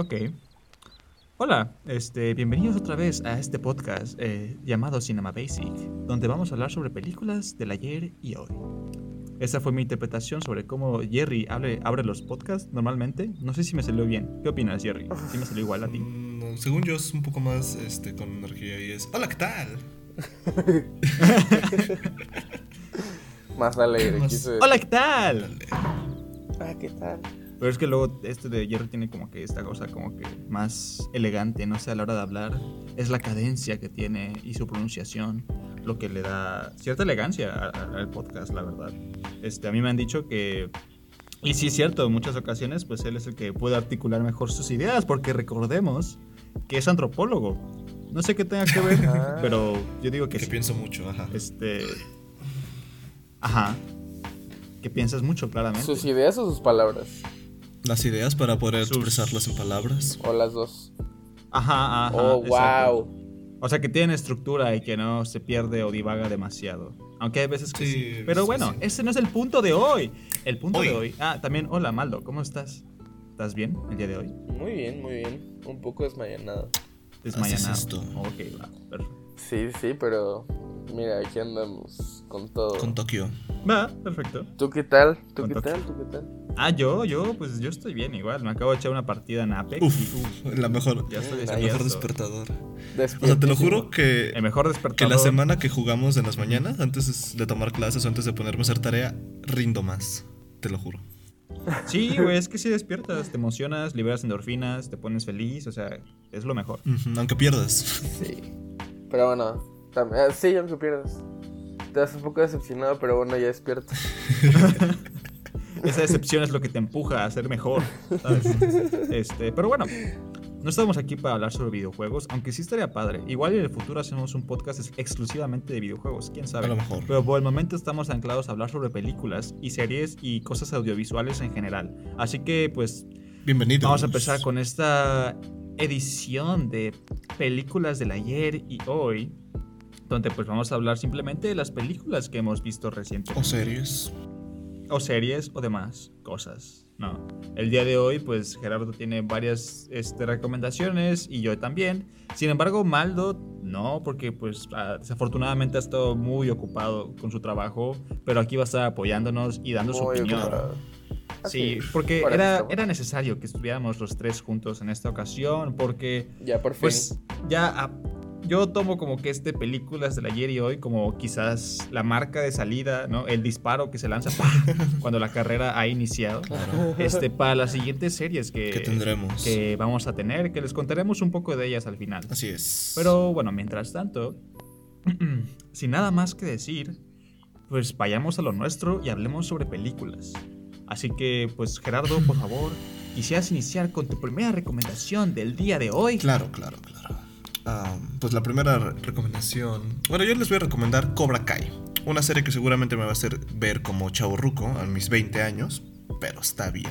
Ok. Hola, este, bienvenidos otra vez a este podcast eh, llamado Cinema Basic, donde vamos a hablar sobre películas del ayer y hoy. Esa fue mi interpretación sobre cómo Jerry abre, abre los podcasts normalmente. No sé si me salió bien. ¿Qué opinas, Jerry? ¿Sí me salió igual a ti? Mm, según yo es un poco más este, con energía y es... Hola, ¿qué tal? más alegre. Más- quise- Hola, ¿qué tal? Dale. Ah, ¿qué tal? Pero es que luego este de Jerry tiene como que esta cosa como que más elegante, no sé, a la hora de hablar. Es la cadencia que tiene y su pronunciación lo que le da cierta elegancia al podcast, la verdad. Este, a mí me han dicho que... Y sí es cierto, en muchas ocasiones pues él es el que puede articular mejor sus ideas, porque recordemos que es antropólogo. No sé qué tenga que ver, pero yo digo que Que sí. pienso mucho, ajá. Este... Ajá. Que piensas mucho, claramente. ¿Sus ideas o sus palabras? Las ideas para poder Sus- expresarlas en palabras. O las dos. Ajá, ajá. oh, exacto. wow. O sea, que tiene estructura y que no se pierde o divaga demasiado. Aunque hay veces que sí. Sí, Pero bueno, sí. ese no es el punto de hoy. El punto Hoy. de hoy. Ah, también, hola Maldo, ¿cómo estás? ¿Estás bien el día de hoy? Muy bien, muy bien. Un poco desmayanado. Desmayanado. Esto. Ok, va, perfecto. Sí, sí, pero mira, aquí andamos con todo. Con Tokio. Va, perfecto. ¿Tú qué tal? ¿Tú Con qué tal? ¿Tú qué tal? Ah, yo, yo, pues yo estoy bien igual. Me acabo de echar una partida en Apex. y, Uf, uf, la mejor. ya estoy El El mejor despertador. O sea, te lo juro que, El mejor que despertador. la semana que jugamos en las mañanas, antes de tomar clases o antes de ponerme a hacer tarea, rindo más. Te lo juro. Sí, güey, es que si despiertas, te emocionas, liberas endorfinas, te pones feliz, o sea, es lo mejor. Ujú, Aunque pierdas. Sí. Pero bueno, también, ah, sí, aunque pierdas. Te das un poco decepcionado, pero bueno, ya despierto. Esa decepción es lo que te empuja a ser mejor. ¿sabes? Este, pero bueno, no estamos aquí para hablar sobre videojuegos, aunque sí estaría padre. Igual en el futuro hacemos un podcast ex- exclusivamente de videojuegos, quién sabe. A lo mejor. Pero por el momento estamos anclados a hablar sobre películas y series y cosas audiovisuales en general. Así que pues Bienvenidos. vamos a empezar con esta edición de películas del ayer y hoy. Donde pues vamos a hablar simplemente de las películas que hemos visto recientemente O series. o series o demás cosas. No. El día de hoy, pues Gerardo tiene varias este, recomendaciones y yo también. Sin embargo, Maldo no, porque pues ah, desafortunadamente ha estado muy ocupado con su trabajo, pero aquí va a estar apoyándonos y dando su opinión. Sí, porque era, era necesario que estuviéramos los tres juntos en esta ocasión, porque Ya por fin. pues ya ah, yo tomo como que este películas del ayer y hoy como quizás la marca de salida, ¿no? El disparo que se lanza cuando la carrera ha iniciado. Claro. Este para las siguientes series que, Que tendremos. que vamos a tener, que les contaremos un poco de ellas al final. Así es. Pero bueno, mientras tanto, sin nada más que decir, pues vayamos a lo nuestro y hablemos sobre películas. Así que, pues Gerardo, por favor, quisieras iniciar con tu primera recomendación del día de hoy. Claro, claro, claro. Pues la primera re- recomendación. Bueno, yo les voy a recomendar Cobra Kai. Una serie que seguramente me va a hacer ver como chaburruco a mis 20 años. Pero está bien.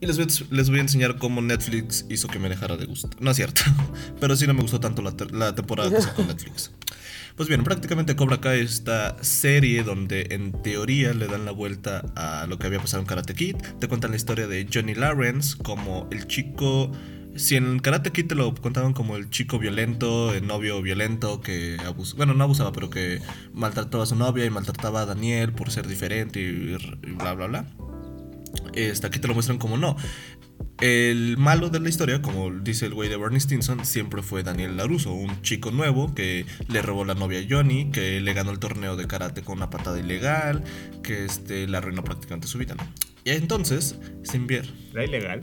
Y les voy, a, les voy a enseñar cómo Netflix hizo que me dejara de gustar. No es cierto. Pero sí no me gustó tanto la, temporada que sacó Netflix. Pues bien, prácticamente Cobra Kai es esta serie donde en teoría le dan la vuelta a lo que había pasado en Karate Kid. Te cuentan la historia de Johnny Lawrence como el chico... Si en Karate Kid te lo contaban como el chico violento, el novio violento que abusaba, bueno, no abusaba, pero que maltrataba a su novia y maltrataba a Daniel por ser diferente y, bla, bla, bla. Este, aquí te lo muestran como no. El malo de la historia, como dice el güey de Bernie Stinson, siempre fue Daniel Laruso, un chico nuevo que le robó la novia a Johnny, que le ganó el torneo de karate con una patada ilegal, que este, le arruinó prácticamente su vida, ¿no? Y entonces, sin ver. ¿Era ilegal?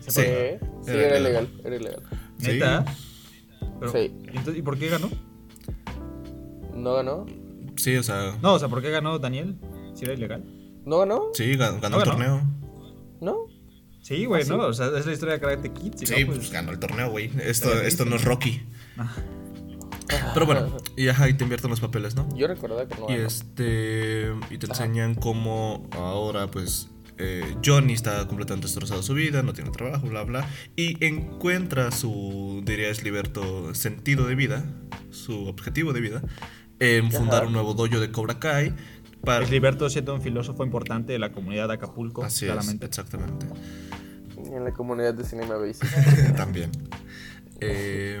Sí. Sí, sí, Era era legal. ilegal, era ilegal. Sí. ¿Neta? Pero, Sí. ¿y entonces- ¿Y por qué ganó? ¿No ganó? Sí, o sea, No, o sea, ¿por qué ganó Daniel? ¿Si era ilegal? ¿No ganó? sí, ganó, ganó No el ganó. torneo. ¿No? Sí, güey, ¿Ah, sí? ¿no? O sea, es la historia de Karate Kid. si Sí, no, pues ganó el torneo, güey. Esto, esto no es Rocky. Ah, Pero bueno, y ajá, y te invierten los papeles, ¿no? Yo recordaba que no Y este. Y te Ajá. enseñan cómo ahora, pues. Eh, Johnny está completamente destrozado su vida, no tiene trabajo, bla, bla. Y encuentra su, diría Sliberto, sentido de vida, su objetivo de vida, en fundar Ajá. un nuevo dojo de Cobra Kai. Para, Esliberto siendo un filósofo importante de la comunidad de Acapulco, así claramente. es, exactamente. Y en la comunidad de Cinema Basic. También. Eh,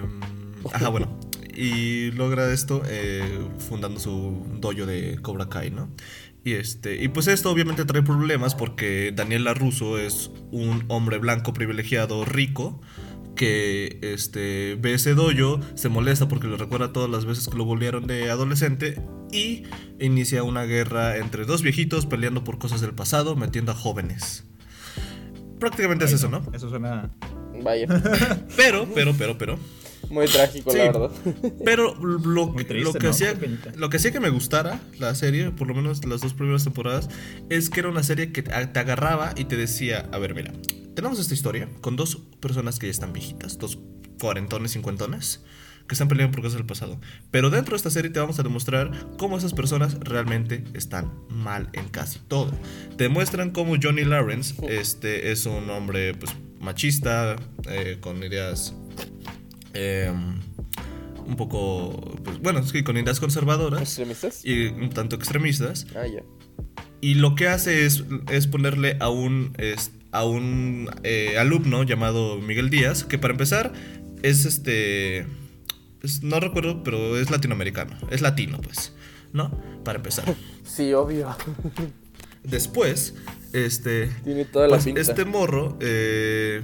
ajá, bueno. Y logra esto eh, fundando su dojo de Cobra Kai, ¿no? Y, este, y pues esto obviamente trae problemas porque Daniel LaRusso es un hombre blanco privilegiado rico que este, ve ese dojo, se molesta porque le recuerda todas las veces que lo volvieron de adolescente y inicia una guerra entre dos viejitos peleando por cosas del pasado, metiendo a jóvenes. Prácticamente es eso, ¿no? Eso suena. Vaya. Pero, pero, pero, pero. Muy trágico, Sí. la verdad. Pero lo, triste, lo que ¿no? hacía lo que hacía que me gustara la serie, por lo menos las dos primeras temporadas, es que era una serie que te te agarraba y te decía, a ver, mira, tenemos esta historia con dos personas que ya están viejitas, dos cuarentones, cincuentones, que están peleando por cosas del pasado. Pero dentro de esta serie te vamos a demostrar cómo esas personas realmente están mal en casi todo. Te muestran cómo Johnny Lawrence este, es un hombre pues, machista, eh, con ideas eh, un poco, pues, bueno, es que con ideas conservadoras ¿Extremistas? y un tanto extremistas. Ah, ya. Y lo que hace es, es ponerle a un, es- a un eh, alumno llamado Miguel Díaz, que para empezar es este... es- no recuerdo, pero es latinoamericano. Es latino, pues. ¿No? Para empezar. Sí, obvio. Después, este... Tiene toda la Pues, pinta. este morro, eh,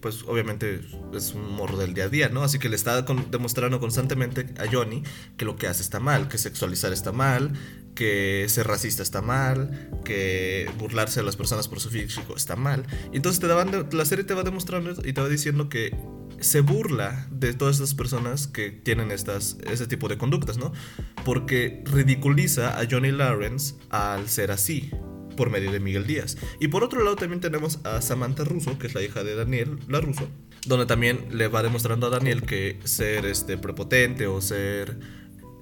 pues obviamente es un morro del día a día, ¿no? Así que le está demostrando constantemente a Johnny que lo que hace está mal, que sexualizar está mal, que ser racista está mal, que burlarse de las personas por su físico está mal. Entonces te daban de- la serie te va demostrando y te va diciendo que se burla de todas estas personas que tienen estas, ese tipo de conductas, ¿no? Porque ridiculiza a Johnny Lawrence al ser así por medio de Miguel Díaz. Y por otro lado también tenemos a Samantha Russo, que es la hija de Daniel, la Russo, donde también le va demostrando a Daniel que ser este prepotente o ser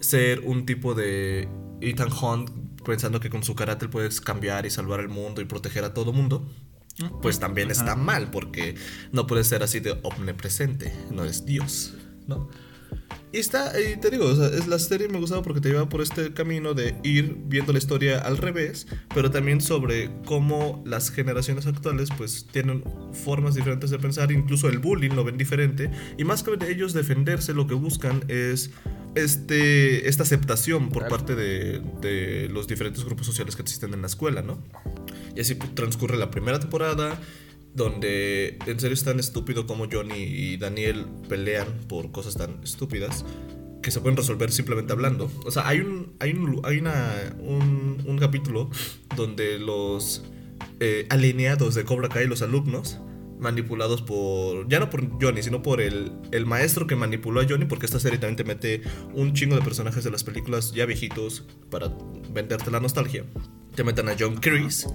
ser un tipo de Ethan Hunt pensando que con su carácter puedes cambiar y salvar el mundo y proteger a todo mundo. Pues también está mal porque no puedes ser así de omnipresente, no es Dios, ¿no? Y está, y te digo, o sea, es la serie me gustaba porque te lleva por este camino de ir viendo la historia al revés, pero también sobre cómo las generaciones actuales pues tienen formas diferentes de pensar, incluso el bullying lo ven diferente, y más que de ellos defenderse, lo que buscan es este, esta aceptación por parte de, de los diferentes grupos sociales que existen en la escuela, ¿no? Y así pues, transcurre la primera temporada, donde en serio es tan estúpido como Johnny y Daniel pelean por cosas tan estúpidas que se pueden resolver simplemente hablando. O sea, hay un, hay un, hay una, un, un capítulo donde los eh, alineados de Cobra Kai, los alumnos, manipulados por, ya no por Johnny, sino por el, el maestro que manipuló a Johnny, porque esta serie también te mete un chingo de personajes de las películas ya viejitos para venderte la nostalgia. Te meten a John Kreese.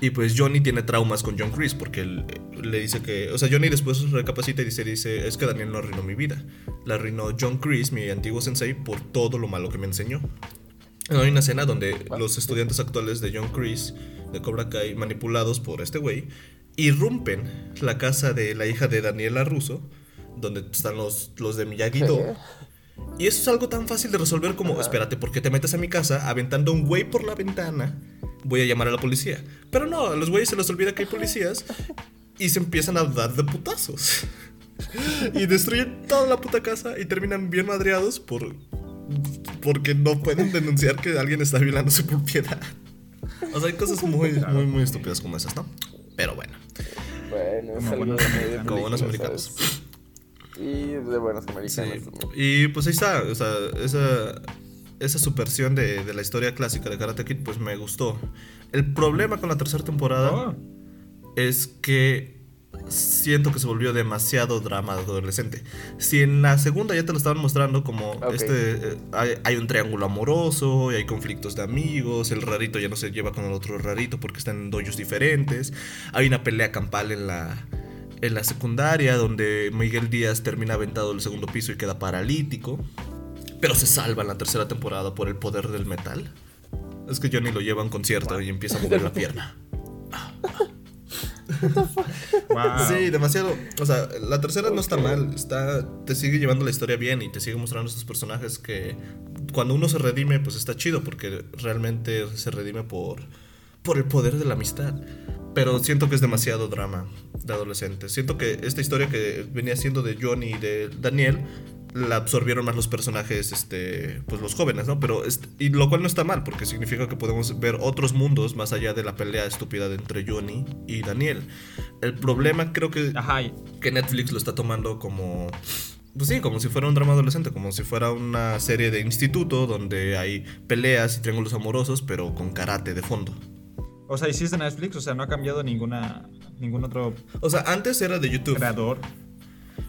Y pues Johnny tiene traumas con John Chris porque él, eh, le dice que, o sea, Johnny después recapacita y dice, dice, es que Daniel no arruinó mi vida. La arruinó John Chris, mi antiguo sensei, por todo lo malo que me enseñó. Hay una escena donde los estudiantes actuales de John Chris, de Cobra Kai, manipulados por este güey, irrumpen la casa de la hija de Daniela Russo, donde están los, los de Miyagi-Do. Y eso es algo tan fácil de resolver como, espérate, ¿por qué te metes a mi casa aventando un güey por la ventana? Voy a llamar a la policía. Pero no, a los güeyes se les olvida que hay policías y se empiezan a dar de putazos. Y destruyen toda la puta casa y terminan bien madreados por porque no pueden denunciar que alguien está violando su propiedad. O sea, hay cosas muy, muy, muy estúpidas como esas, ¿no? Pero bueno, Bueno, es Como algo buenos muy de americanos. como buenos americanos. ¿sabes? Y de buenos Sí. americanos también. Y pues ahí está, o sea, esa, esa subversión de, de la historia clásica de Karate Kid, pues me gustó. El problema con la tercera temporada Oh, es que siento que se volvió demasiado drama adolescente. Si en la segunda ya te lo estaban mostrando como este eh, hay, hay un triángulo amoroso y hay conflictos de amigos, el rarito ya no se lleva con el otro rarito porque están en doyos diferentes, hay una pelea campal en la en la secundaria donde Miguel Díaz termina aventado del segundo piso y queda paralítico, pero se salva en la tercera temporada por el poder del metal. Es que Johnny lo lleva a un concierto y empieza a mover la pierna. wow. Sí, demasiado. O sea, la tercera no está mal. Está, te sigue llevando la historia bien y te sigue mostrando estos personajes que cuando uno se redime, pues está chido porque realmente se redime por, por el poder de la amistad. Pero siento que es demasiado drama de adolescentes. Siento que esta historia que venía siendo de Johnny y de Daniel la absorbieron más los personajes, este, pues los jóvenes, ¿no? Pero, y lo cual no está mal, porque significa que podemos ver otros mundos más allá de la pelea estúpida entre Johnny y Daniel. El problema creo que, que Netflix lo está tomando como pues sí, como si fuera un drama adolescente, como si fuera una serie de instituto donde hay peleas y triángulos amorosos, pero con karate de fondo. O sea, ¿hiciste Netflix? O sea, no ha cambiado ninguna ningún otro. O sea, antes era de YouTube. Creador.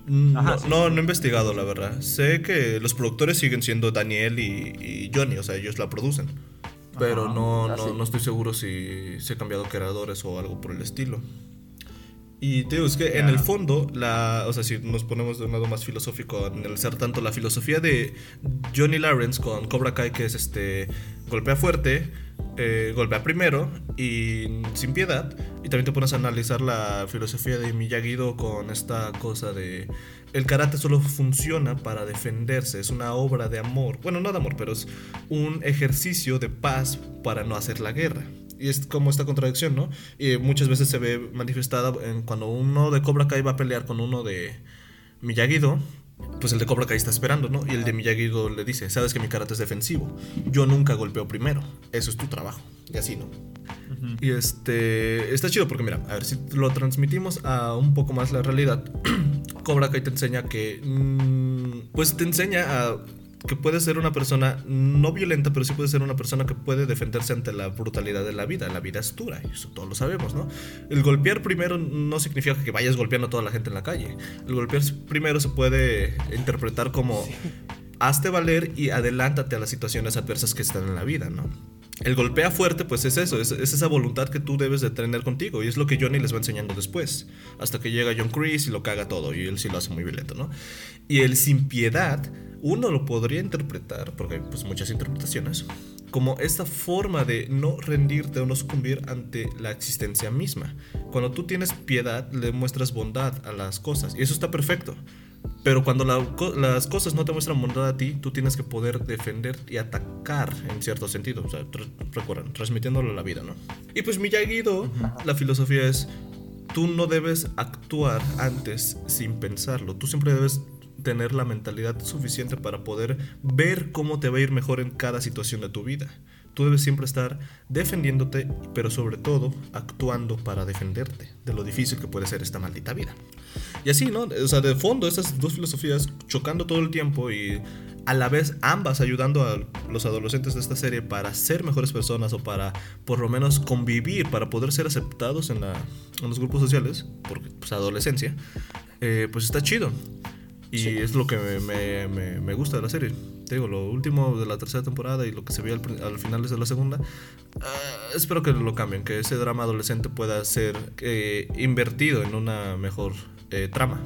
Mm, no, no, he investigado, la verdad. Sé que los productores siguen siendo Daniel y, Johnny, o sea, ellos la producen. Pero no, ah, no, no, estoy seguro si se han cambiado creadores o algo por el estilo. Y te digo, es que en el fondo, la, o sea, si nos ponemos de un lado más filosófico, analizar tanto la filosofía de Johnny Lawrence con Cobra Kai, que es este, golpea fuerte, eh, golpea primero y sin piedad, y también te pones a analizar la filosofía de Miyagi-Do con esta cosa de el karate solo funciona para defenderse, es una obra de amor, bueno, no de amor, pero es un ejercicio de paz para no hacer la guerra. Y es como esta contradicción, ¿no? Y muchas veces se ve manifestada en cuando uno de Cobra Kai va a pelear con uno de Miyagi-Do, pues el de Cobra Kai está esperando, ¿no? Y el de Miyagi-Do le dice, sabes que mi karate es defensivo, yo nunca golpeo primero, eso es tu trabajo, y así, ¿no? Y este, está chido porque mira, a ver si lo transmitimos a un poco más la realidad, Cobra Kai te enseña que, mm, pues te enseña a que puede ser una persona no violenta, pero sí puede ser una persona que puede defenderse ante la brutalidad de la vida. La vida es dura, y eso todos lo sabemos, ¿no? El golpear primero no significa que vayas golpeando a toda la gente en la calle. El golpear primero se puede interpretar como hazte valer y adelántate a las situaciones adversas que están en la vida, ¿no? El golpea fuerte, pues es eso, es, esa voluntad que tú debes de tener contigo. Y es lo que Johnny les va enseñando después. Hasta que llega John Chris y lo caga todo. Y él sí lo hace muy violento, ¿no? Y el sin piedad uno lo podría interpretar, porque hay pues, muchas interpretaciones, como esta forma de no rendirte o no sucumbir ante la existencia misma. Cuando tú tienes piedad, le muestras bondad a las cosas, y eso está perfecto. Pero cuando las cosas no te muestran bondad a ti, tú tienes que poder defender y atacar en cierto sentido. O sea, recuerdan, transmitiéndolo a la vida, ¿no? Y pues Miyagi-Do, la filosofía es, tú no debes actuar antes sin pensarlo. Tú siempre debes tener la mentalidad suficiente para poder ver cómo te va a ir mejor en cada situación de tu vida. Tú debes siempre estar defendiéndote, pero sobre todo actuando para defenderte de lo difícil que puede ser esta maldita vida. Y así, ¿no? O sea, de fondo, estas dos filosofías chocando todo el tiempo y a la vez ambas ayudando a los adolescentes de esta serie para ser mejores personas o para por lo menos convivir, para poder ser aceptados en, los grupos sociales, porque pues adolescencia, eh, pues está chido. Y es lo que me, me, me, gusta de la serie. Te digo, lo último de la tercera temporada y lo que se vio al, al final de la segunda, ah, espero que lo cambien, que ese drama adolescente pueda ser eh, invertido en una mejor eh, trama.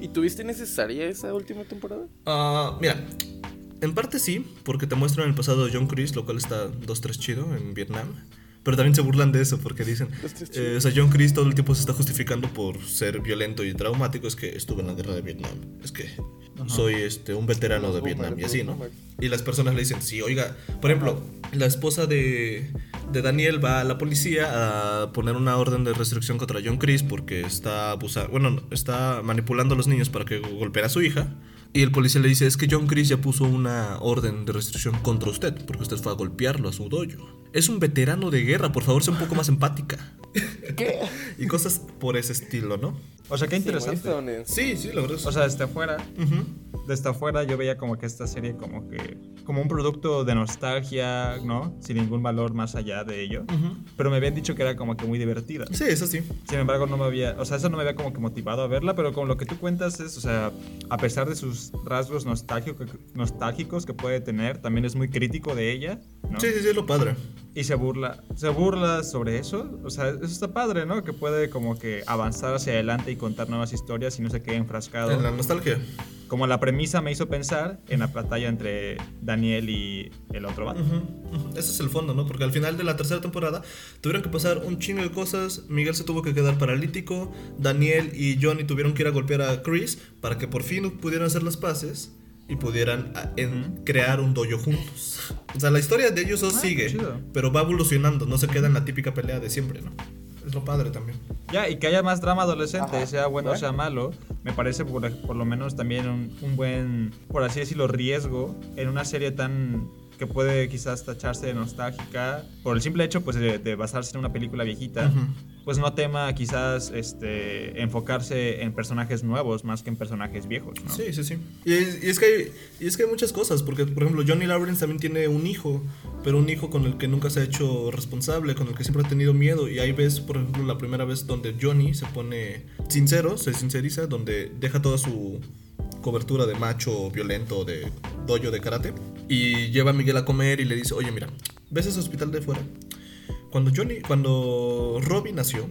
¿Y tuviste necesaria esa última temporada? Uh, mira, en parte sí, porque te muestran el pasado de John Chris, lo cual está dos tres chido en Vietnam. Pero también se burlan de eso porque dicen, eh, o sea, John Chris todo el tiempo se está justificando por ser violento y traumático, es que estuve en la guerra de Vietnam, es que soy este, un veterano de Vietnam y así, ¿no? Y las personas le dicen, sí, oiga, por ejemplo, la esposa de, de Daniel va a la policía a poner una orden de restricción contra John Chris porque está abusando, bueno, está manipulando a los niños para que golpeen a su hija. Y el policía le dice, es que John Chris ya puso una orden de restricción contra usted, porque usted fue a golpearlo a su dojo. Es un veterano de guerra, por favor, sea un poco más empática. ¿Qué? y cosas por ese estilo, ¿no? O sea, qué interesante. Sí, sí, la verdad. O sea, desde afuera, desde afuera yo veía como que esta serie como que, como un producto de nostalgia, ¿no? Sin ningún valor más allá de ello. Pero me habían dicho que era como que muy divertida. Sí, eso sí. Sin embargo, no me había, o sea, eso no me había como que motivado a verla, pero con lo que tú cuentas es, o sea, a pesar de sus rasgos nostálgicos, nostálgicos que puede tener, también es muy crítico de ella, ¿no? Sí, sí, sí, es lo padre. Y se burla, se burla sobre eso, o sea, eso está padre, ¿no? Que puede como que avanzar hacia adelante y contar nuevas historias y no se quede enfrascado. En la nostalgia. Como la premisa me hizo pensar en la batalla entre Daniel y el otro vato. Ese es el fondo, ¿no? Porque al final de la tercera temporada tuvieron que pasar un chingo de cosas. Miguel se tuvo que quedar paralítico. Daniel y Johnny tuvieron que ir a golpear a Chris para que por fin pudieran hacer las paces y pudieran ah, crear un dojo juntos. O sea, la historia de ellos dos ah, sigue, pero va evolucionando, no se queda en la típica pelea de siempre, ¿no? Es lo padre también. Ya, y que haya más drama adolescente, Ajá. sea bueno o sea malo, me parece por, por lo menos también un, un buen, por así decirlo, riesgo en una serie tan que puede quizás tacharse de nostálgica por el simple hecho pues de, de basarse en una película viejita, Ujú. Pues no tema quizás este enfocarse en personajes nuevos más que en personajes viejos, ¿no? Sí, sí, sí. Y es, que hay, y es que hay muchas cosas, porque por ejemplo Johnny Lawrence también tiene un hijo, pero un hijo con el que nunca se ha hecho responsable, con el que siempre ha tenido miedo. Y ahí ves, por ejemplo, la primera vez donde Johnny se pone sincero, se sinceriza, donde deja toda su cobertura de macho violento de dojo de karate y lleva a Miguel a comer y le dice, oye mira, ¿ves ese hospital de fuera? Cuando Johnny, cuando Robbie nació,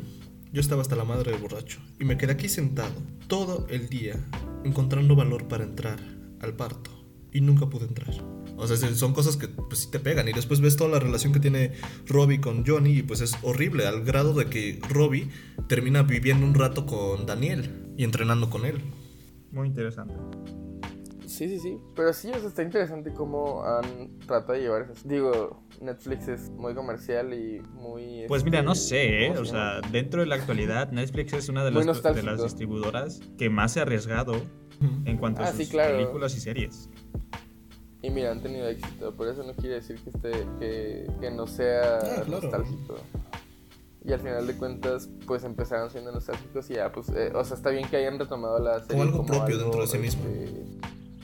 yo estaba hasta la madre de borracho y me quedé aquí sentado todo el día encontrando valor para entrar al parto y nunca pude entrar. O sea, se- son cosas que pues sí te pegan y después ves toda la relación que tiene Robbie con Johnny y pues es horrible al grado de que Robbie termina viviendo un rato con Daniel y entrenando con él. Muy interesante. Sí, sí, sí. Pero sí, o sea, está interesante cómo han tratado de llevar eso. Digo, Netflix es muy comercial y muy. Pues mira, este, no sé, ¿eh? ¿cómo o se sea, dentro de la actualidad, Netflix es una de las, de las distribuidoras que más se ha arriesgado en cuanto a Ah, sus sí, claro. películas y series. Y mira, han tenido éxito. Por eso no quiere decir que, esté, que, que no sea Ah, claro. nostálgico. Y al final de cuentas, pues empezaron siendo nostálgicos y ya, pues, eh, o sea, está bien que hayan retomado la serie algo propio dentro de sí mismo. este,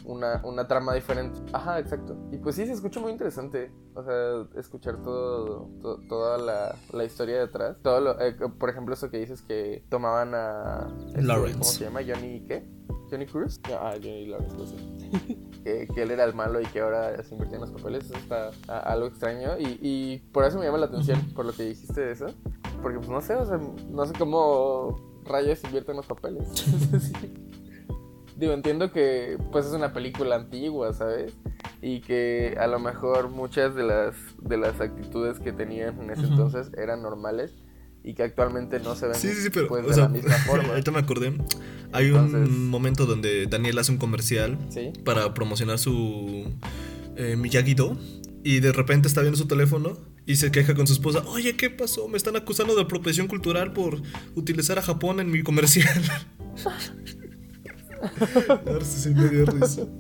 Una, una trama diferente. Ajá, exacto. Y pues sí, se escucha muy interesante. O sea, escuchar todo, to- toda la, la historia detrás. Todo lo, eh, por ejemplo, eso que dices que tomaban a... este, Lawrence. ¿Cómo se llama? Johnny, ¿qué? ¿Johnny Cruz? No, ah, Johnny Lawrence, lo sé. que, que él era el malo y que ahora se invertía en los papeles. Eso está a- algo extraño. Y, y por eso me llama la atención, por lo que dijiste de eso. Porque pues no sé, o sea, no sé cómo rayos invierte en los papeles. Sí. Digo, entiendo que pues es una película antigua, ¿sabes? Y que a lo mejor muchas de las de las actitudes que tenían en ese Ujú. entonces eran normales y que actualmente no se ven Sí, sí, sí, pero pues, o de sea, la misma forma. ahorita me acordé. Hay Entonces- un momento donde Daniel hace un comercial para promocionar su eh, Miyagi-Do y de repente está viendo su teléfono y se queja con su esposa, oye, ¿qué pasó? Me están acusando de apropiación cultural por utilizar a Japón en mi comercial. Ahora sí se me dio risa.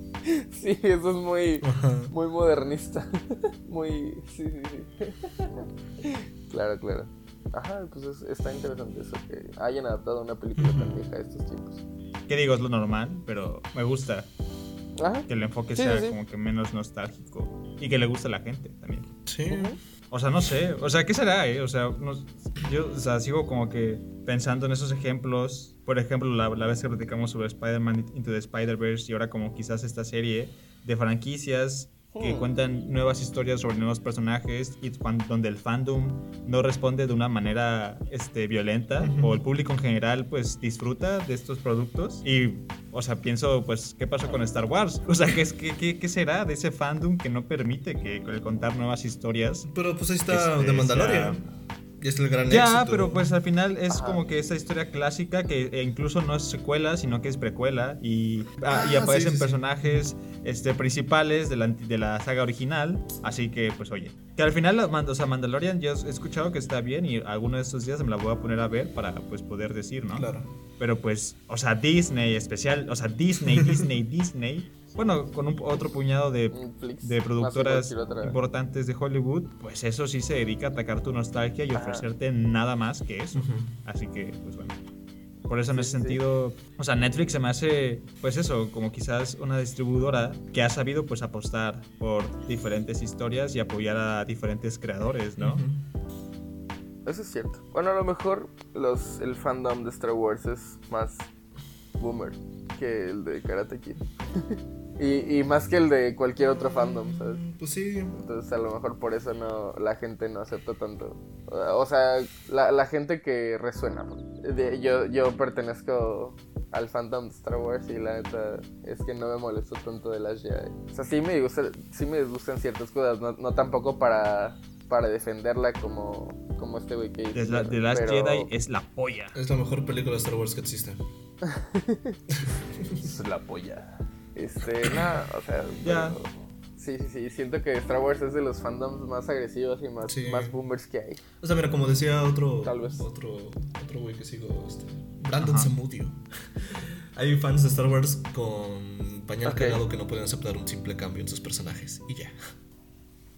Sí, eso es muy Ajá. muy modernista. muy sí, sí, sí. claro, claro. Ajá, pues es- está interesante eso que hayan adaptado una película tan vieja a estos tiempos. ¿Qué digo? Es lo normal, pero me gusta Ajá. que el enfoque Sí, sea sí, como que menos nostálgico y que le guste a la gente también. Sí. O sea, no sé, o sea, ¿qué será, eh? O sea, no- yo sigo como que pensando en esos ejemplos. Por ejemplo, la, la vez que platicamos sobre Spider-Man Into the Spider-Verse y ahora como quizás esta serie de franquicias que Hmm. cuentan nuevas historias sobre nuevos personajes y cuan- donde el fandom no responde de una manera este, violenta o el público en general pues disfruta de estos productos y o sea pienso pues qué pasó con Star Wars o sea qué, es, qué, qué, qué será de ese fandom que no permite que el contar nuevas historias Pero pues ahí está Este, The Mandalorian. Y es el gran ya, éxito. pero pues al final es Ajá. como que esa historia clásica que eh, incluso no es secuela, sino que es precuela y, ah, y Ah, aparecen sí, sí, sí. Este, principales de la, de la saga original. Así que, pues oye, que al final, o sea, Mandalorian yo he escuchado que está bien y alguno de estos días me la voy a poner a ver para pues poder decir, ¿no? Claro. Pero pues, o sea, Disney especial, o sea, Disney, Disney, Disney. Bueno, con un, otro puñado de Netflix, de productoras importantes de Hollywood, pues eso sí se dedica a atacar tu nostalgia y Ajá. ofrecerte nada más que eso. Así que, pues bueno. Por eso en ese sentido, o sea, Netflix se me hace, pues eso, como quizás una distribuidora que ha sabido pues apostar por diferentes historias y apoyar a diferentes creadores, ¿no? Eso es cierto. Bueno, a lo mejor los, el fandom de Star Wars es más boomer que el de Karate Kid. y, y más que el de cualquier otro fandom, ¿sabes? Pues sí. Entonces a lo mejor por eso no la gente no acepta tanto. O sea, la, la gente que resuena. De- yo, yo pertenezco al fandom de Star Wars y la neta es que no me molesto tanto de las Jedi. O sea, sí me, gusta, sí me gustan ciertas cosas, no, no tampoco para, para defenderla como, como este güey que dice. De, la, de Last pero- Jedi es la polla. Es la mejor película de Star Wars que existe. Es la polla. Este, nada, o sea, Ya. pero Sí, sí, sí. Siento que Star Wars es de los fandoms más agresivos y más, Sí. más boomers que hay. O sea, mira, como decía otro. Tal vez. Otro, otro güey que sigo, este. Brandon. Zamudio. Hay fans de Star Wars con pañal Ok. cagado que no pueden aceptar un simple cambio en sus personajes. Y ya.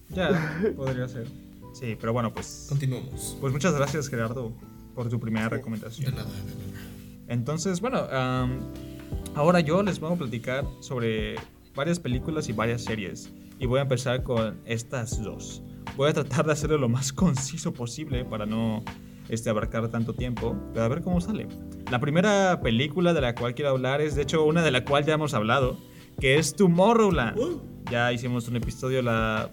Ya, podría ser. Sí, pero bueno, pues. Continuamos. Pues muchas gracias, Gerardo, por tu primera De recomendación. nada, de nada. Entonces, bueno, am, ahora yo les voy a platicar sobre varias películas y varias series. Y voy a empezar con estas dos. Voy a tratar de hacerlo lo más conciso posible para no este, abarcar tanto tiempo, pero a ver cómo sale. La primera película de la cual quiero hablar es, de hecho, una de la cual ya hemos hablado, que es Tomorrowland. Uh. Ya hicimos un episodio la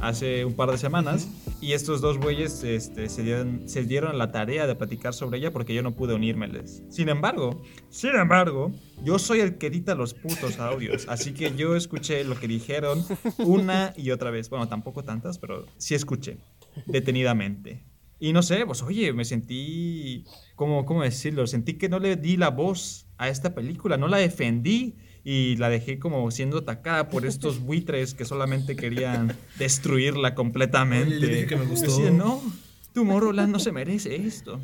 hace un par de semanas y estos dos güeyes este, se, dieron, se dieron la tarea de platicar sobre ella porque yo no pude unírmeles. Sin embargo, sin embargo, yo soy el que edita los putos audios, así que yo escuché lo que dijeron una y otra vez. Bueno, tampoco tantas, pero sí escuché detenidamente. Y no sé, pues oye, me sentí, ¿cómo, ¿cómo decirlo? Sentí que no le di la voz a esta película, no la defendí y la dejé como siendo atacada por estos buitres que solamente querían destruirla completamente. Oye, yo dije que me gustó. Decía, no, Tomorrowland no se merece esto.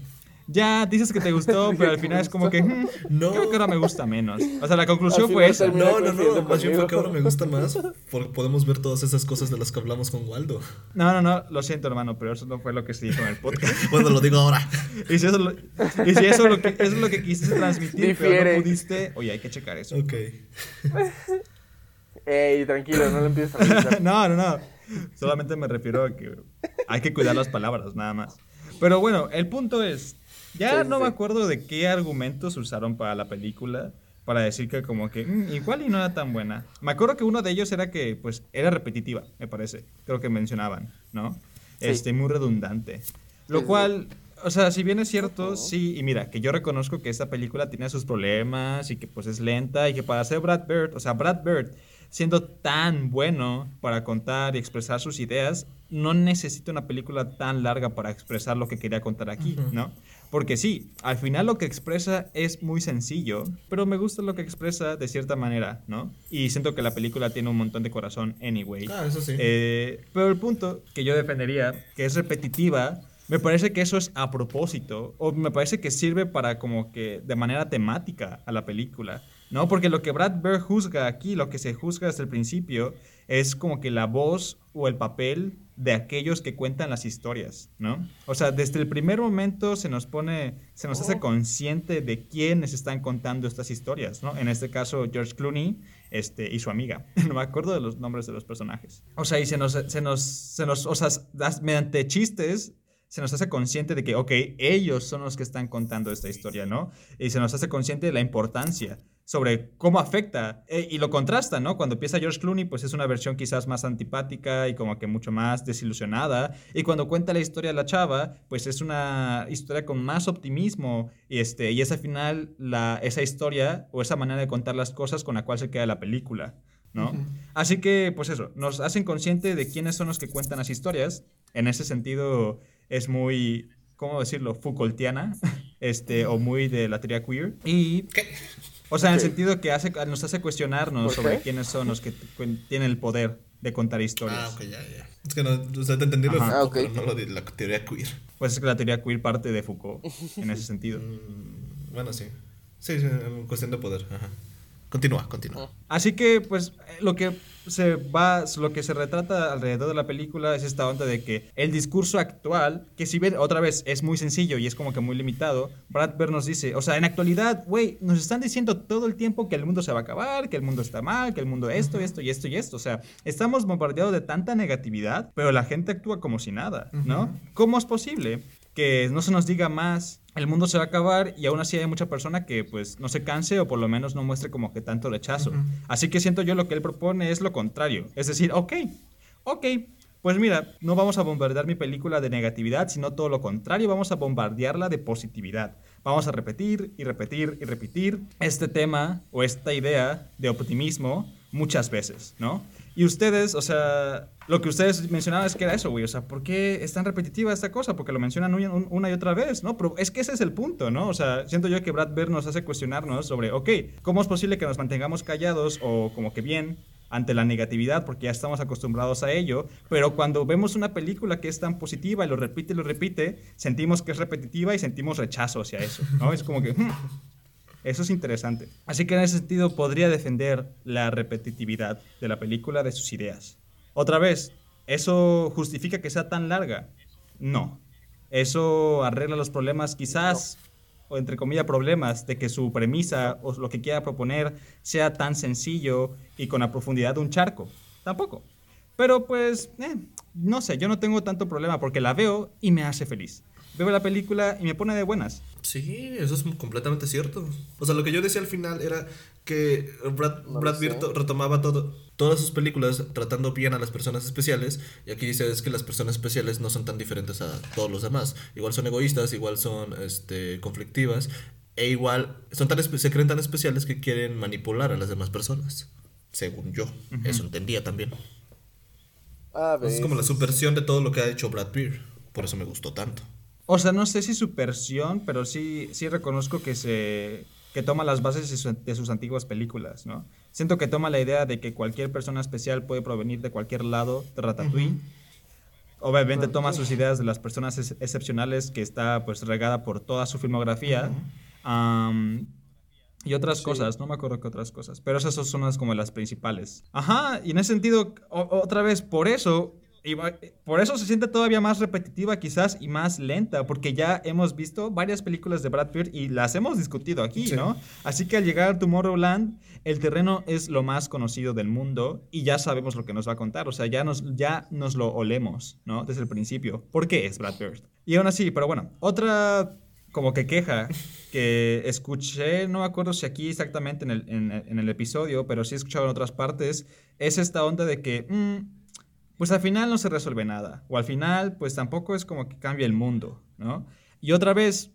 Ya dices que te gustó, pero al final es como que, "Mm, No. creo que ahora me gusta menos. O sea, la conclusión fue final esa. No, no, no. Más bien fue que ahora me gusta más. Porque podemos ver todas esas cosas de las que hablamos con Waldo. No, no, no, lo siento, hermano, pero eso no fue lo que se dijo en el podcast. Bueno, lo digo ahora. Y si eso, lo- y si eso, lo que, eso es lo que quisiste transmitir, pero Difiere. no pudiste, oye, hay que checar eso. Ok. Ey, tranquilo, no le empieces a revisar. no, no, no. Solamente me refiero a que hay que cuidar las palabras, nada más. Pero bueno, el punto es, ya Sí, sí, no me sí. acuerdo de qué argumentos usaron para la película para decir que como que "Mm, igual y no era tan buena. Me acuerdo que uno de ellos era que pues era repetitiva, me parece. Creo que mencionaban, ¿no? Sí. Este muy redundante. Lo cual o sea, si bien es cierto, sí, y mira, que yo reconozco que esta película tiene sus problemas y que pues es lenta y que para ser Brad Bird, o sea, Brad Bird siendo tan bueno para contar y expresar sus ideas, no necesita una película tan larga para expresar lo que quería contar aquí. ¿no? Porque sí, al final lo que expresa es muy sencillo, pero me gusta lo que expresa de cierta manera, ¿no? Y siento que la película tiene un montón de corazón anyway. Ah, eso sí. Eh, pero el punto que yo defendería, que es repetitiva, me parece que eso es a propósito, o me parece que sirve para como que de manera temática a la película, ¿no? Porque lo que Brad Bird juzga aquí, lo que se juzga desde el principio, es como que la voz o el papel de aquellos que cuentan las historias, ¿no? O sea, desde el primer momento se nos pone, se nos hace consciente de quiénes están contando estas historias, ¿no? En este caso, George Clooney este, y su amiga. No me acuerdo de los nombres de los personajes. O sea, y se nos, se nos, se nos o sea, das- mediante chistes, se nos hace consciente de que, ok, ellos son los que están contando esta historia, ¿no? Y se nos hace consciente de la importancia sobre cómo afecta eh, y lo contrasta, ¿no? Cuando empieza George Clooney, pues es una versión quizás más antipática y como que mucho más desilusionada. Y cuando cuenta la historia de la chava, pues es una historia con más optimismo y, este, y es al final la, esa historia o esa manera de contar las cosas con la cual se queda la película, ¿no? Así que, pues eso, nos hacen consciente de quiénes son los que cuentan las historias. En ese sentido, es muy, ¿cómo decirlo? Foucaultiana, este, o muy de la teoría queer. Y, o sea, en el sentido que hace, nos hace cuestionarnos ¿Por sobre qué? quiénes son los que tienen el poder de contar historias. Ah, ok, ya, ya. Es que no, o sea, te entendí lo Ah, ok. pero no lo de la teoría queer. Pues es que la teoría queer parte de Foucault, en ese sentido. Mm, bueno, sí. Sí, sí, cuestión de poder. Ajá. Continúa, continúa. Así que, pues, lo que se va, lo que se retrata alrededor de la película es esta onda de que el discurso actual, que si bien otra vez es muy sencillo y es como que muy limitado, Brad Bird nos dice, o sea, en actualidad, güey, nos están diciendo todo el tiempo que el mundo se va a acabar, que el mundo está mal, que el mundo esto, esto y esto y esto. O sea, estamos bombardeados de tanta negatividad, pero la gente actúa como si nada, ¿no? ¿Cómo es posible? Que no se nos diga más, el mundo se va a acabar y aún así hay mucha persona que pues no se canse o por lo menos no muestre como que tanto rechazo. Así que siento yo lo que él propone es lo contrario. Es decir, ok, ok, pues mira, no vamos a bombardear mi película de negatividad, sino todo lo contrario, vamos a bombardearla de positividad. Vamos a repetir y repetir y repetir este tema o esta idea de optimismo muchas veces, ¿no? Y ustedes, o sea, lo que ustedes mencionaban es que era eso, güey. O sea, ¿por qué es tan repetitiva esta cosa? Porque lo mencionan un- un- una y otra vez, ¿no? Pero es que ese es el punto, ¿no? O sea, siento yo que Brad Bird nos hace cuestionarnos sobre, ok, ¿cómo es posible que nos mantengamos callados o como que bien ante la negatividad porque ya estamos acostumbrados a ello, pero cuando vemos una película que es tan positiva y lo repite y lo repite, sentimos que es repetitiva y sentimos rechazo hacia eso, ¿no? Es como que... hmm, eso es interesante. Así que en ese sentido podría defender la repetitividad de la película de sus ideas. Otra vez, ¿eso justifica que sea tan larga? No. ¿Eso arregla los problemas quizás? o entre comillas problemas de que su premisa o lo que quiera proponer sea tan sencillo y con la profundidad de un charco. Tampoco. Pero pues, eh, no sé, yo no tengo tanto problema porque la veo y me hace feliz. Veo la película y me pone de buenas. Sí, eso es completamente cierto. O sea, lo que yo decía al final era que Brad, No Brad retomaba todo, todas sus películas tratando bien a las personas especiales. Y aquí dice es que las personas especiales no son tan diferentes a todos los demás. Igual son egoístas, igual son este, conflictivas. E igual son tan se creen tan especiales que quieren manipular a las demás personas. Según yo. Eso entendía también. Es como la subversión de todo lo que ha hecho Brad Pitt. Por eso me gustó tanto. O sea, no sé si su versión, pero sí, sí reconozco que se que toma las bases de, su- de sus antiguas películas, ¿no? Siento que toma la idea de que cualquier persona especial puede provenir de cualquier lado de Ratatouille. Obviamente toma sus ideas de las personas ex- excepcionales que está pues regada por toda su filmografía. Y otras Sí. cosas, no me acuerdo qué otras cosas, pero esas son las como las principales. Ajá, y en ese sentido, o- otra vez, por eso, iba- por eso se siente todavía más repetitiva quizás y más lenta, porque ya hemos visto varias películas de Brad Pitt y las hemos discutido aquí, Sí. ¿no? Así que al llegar a Tomorrowland, el terreno es lo más conocido del mundo y ya sabemos lo que nos va a contar, o sea, ya nos, ya nos lo olemos, ¿no? Desde el principio. ¿Por qué es Brad Pitt? Y aún así, pero bueno, otra como que queja que escuché, no me acuerdo si aquí exactamente en el, en, en el episodio, pero sí he escuchado en otras partes, es esta onda de que, mm, pues al final no se resuelve nada, o al final pues tampoco es como que cambia el mundo, ¿no? Y otra vez,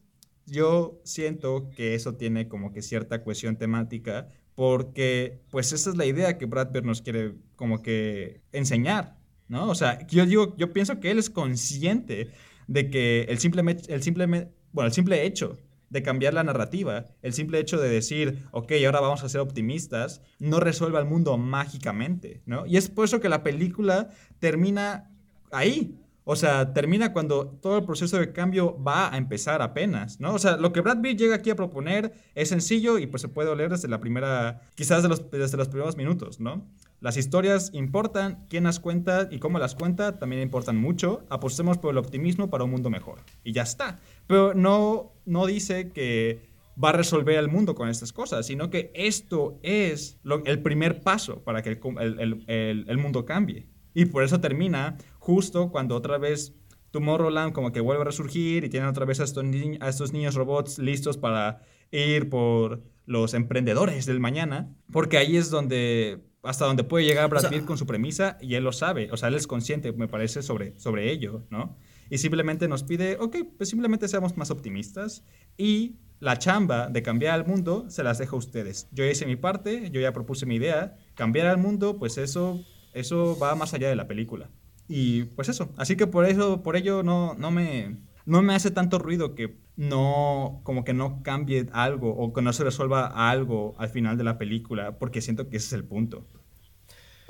yo siento que eso tiene como que cierta cohesión temática, porque pues esa es la idea que Brad Pitt nos quiere como que enseñar, ¿no? O sea, yo digo, yo pienso que él es consciente de que el simple, el simple, bueno, el simple hecho de cambiar la narrativa, el simple hecho de decir, ok, ahora vamos a ser optimistas, no resuelve al mundo mágicamente, ¿no? Y es por eso que la película termina ahí. O sea, termina cuando todo el proceso de cambio va a empezar apenas, ¿no? O sea, lo que Brad Pitt llega aquí a proponer es sencillo y pues se puede oler desde la primera, quizás de los- desde los primeros minutos, ¿no? Las historias importan, quién las cuenta y cómo las cuenta también importan mucho. Apostemos por el optimismo para un mundo mejor. Y ya está. Pero no, no dice que va a resolver el mundo con estas cosas, sino que esto es lo- el primer paso para que el, com- el- el- el- el mundo cambie. Y por eso termina justo cuando otra vez Tomorrowland como que vuelve a resurgir y tienen otra vez a estos, ni- a estos niños robots listos para ir por los emprendedores del mañana, porque ahí es donde hasta donde puede llegar Brad O sea- Pitt con su premisa y él lo sabe, o sea, él es consciente, me parece, sobre, sobre ello, ¿no? Y simplemente nos pide, ok, pues simplemente seamos más optimistas y la chamba de cambiar al mundo se las dejo a ustedes. Yo hice mi parte, yo ya propuse mi idea, cambiar al mundo, pues eso, eso va más allá de la película. Y pues eso, así que por eso, por ello no, no me, no me hace tanto ruido que no, como que no cambie algo o que no se resuelva algo al final de la película, porque siento que ese es el punto.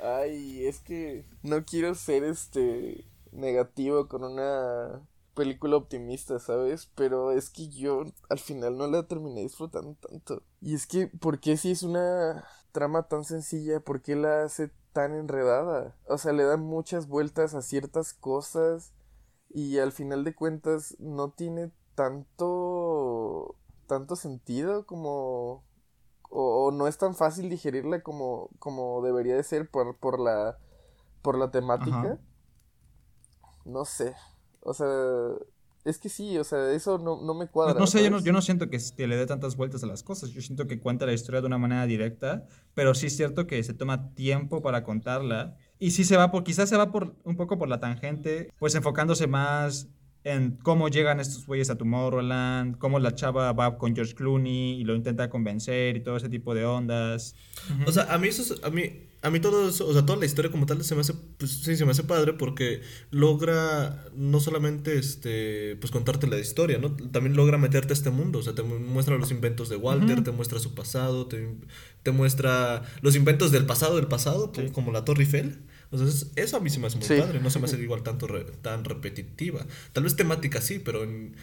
Ay, es que no quiero ser este negativo con una película optimista, ¿sabes? Pero es que yo al final no la terminé disfrutando tanto. Y es que, ¿por qué si es una trama tan sencilla? ¿Por qué la hace tan enredada? O sea, le dan muchas vueltas a ciertas cosas y al final de cuentas no tiene tanto tanto sentido como o, o no es tan fácil digerirla como, como debería de ser por, por la por la temática. Ajá. No sé. O sea, es que sí, o sea, eso no, no me cuadra. No sé, yo no, yo no siento que se le dé tantas vueltas a las cosas. Yo siento que cuenta la historia de una manera directa, pero sí es cierto que se toma tiempo para contarla. Y sí se va por, quizás se va por un poco por la tangente, pues enfocándose más en cómo llegan estos güeyes a Tomorrowland, cómo la chava va con George Clooney y lo intenta convencer y todo ese tipo de ondas. O sea, a mí eso, es- a mí, a mí todo eso, o sea, toda la historia como tal se me hace, pues sí, se me hace padre porque logra no solamente, este, pues contarte la historia, ¿no? También logra meterte a este mundo, o sea, te mu- muestra los inventos de Walter, te muestra su pasado, te, te muestra los inventos del pasado del pasado, Sí. como la Torre Eiffel. O sea, es- eso a mí se me hace muy Sí. padre, no se me hace igual tanto re- tan repetitiva. Tal vez temática sí, pero en,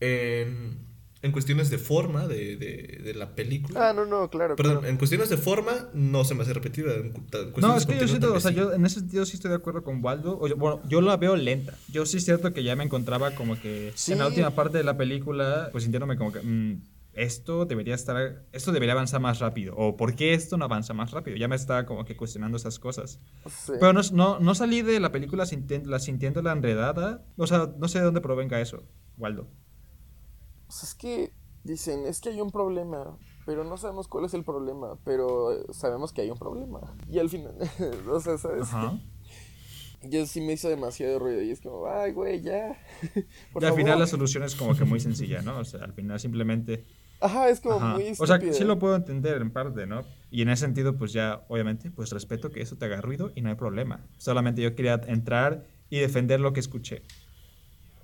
en, en cuestiones de forma de, de, de la película. Ah, no, no, claro. Perdón, claro. en cuestiones de forma no se me hace. En ta- No, es que yo siento, o sea, sí. yo en ese sentido sí estoy de acuerdo con Waldo. O yo- bueno, yo la veo lenta. Yo sí es cierto que ya me encontraba como que Sí. en la última parte de la película, pues sintiéndome como que mm, esto debería estar, esto debería avanzar más rápido. O ¿por qué esto no avanza más rápido? Ya me estaba como que cuestionando esas cosas. Sí. Pero no, no, no salí de la película sintiendo la, sintiendo la enredada. O sea, no sé de dónde provenga eso, Waldo. O sea, es que dicen, es que hay un problema, pero no sabemos cuál es el problema, pero eh, sabemos que hay un problema. Y al final, o sea, ¿sabes? Ajá. Yo sí me hizo demasiado ruido y es como, ay, güey, ya. Por y al final la solución es como que muy sencilla, ¿no? O sea, al final simplemente... Ajá, es como Ajá. muy O sea, estúpido. sí lo puedo entender en parte, ¿no? Y en ese sentido, pues ya, obviamente, pues respeto que eso te haga ruido y no hay problema. Solamente yo quería entrar y defender lo que escuché.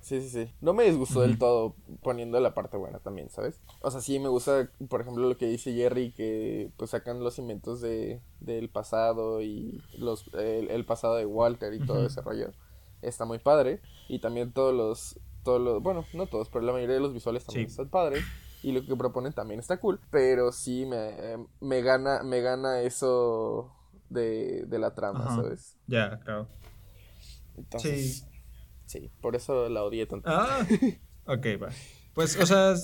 Sí, sí, sí. No me disgustó del todo poniendo la parte buena también, ¿sabes? O sea, sí me gusta, por ejemplo, lo que dice Jerry, que pues sacan los inventos de, del pasado y los el, el pasado de Walter y todo ese rollo. Está muy padre. Y también todos los, todos los, bueno, no todos, pero la mayoría de los visuales también Sí. están padres. Y lo que proponen también está cool. Pero sí me, me gana, me gana eso de, de la trama, Ajá. ¿sabes? Ya, claro. Entonces, sí. Por eso la odié tanto. Ah, ok, va. Pues, o sea,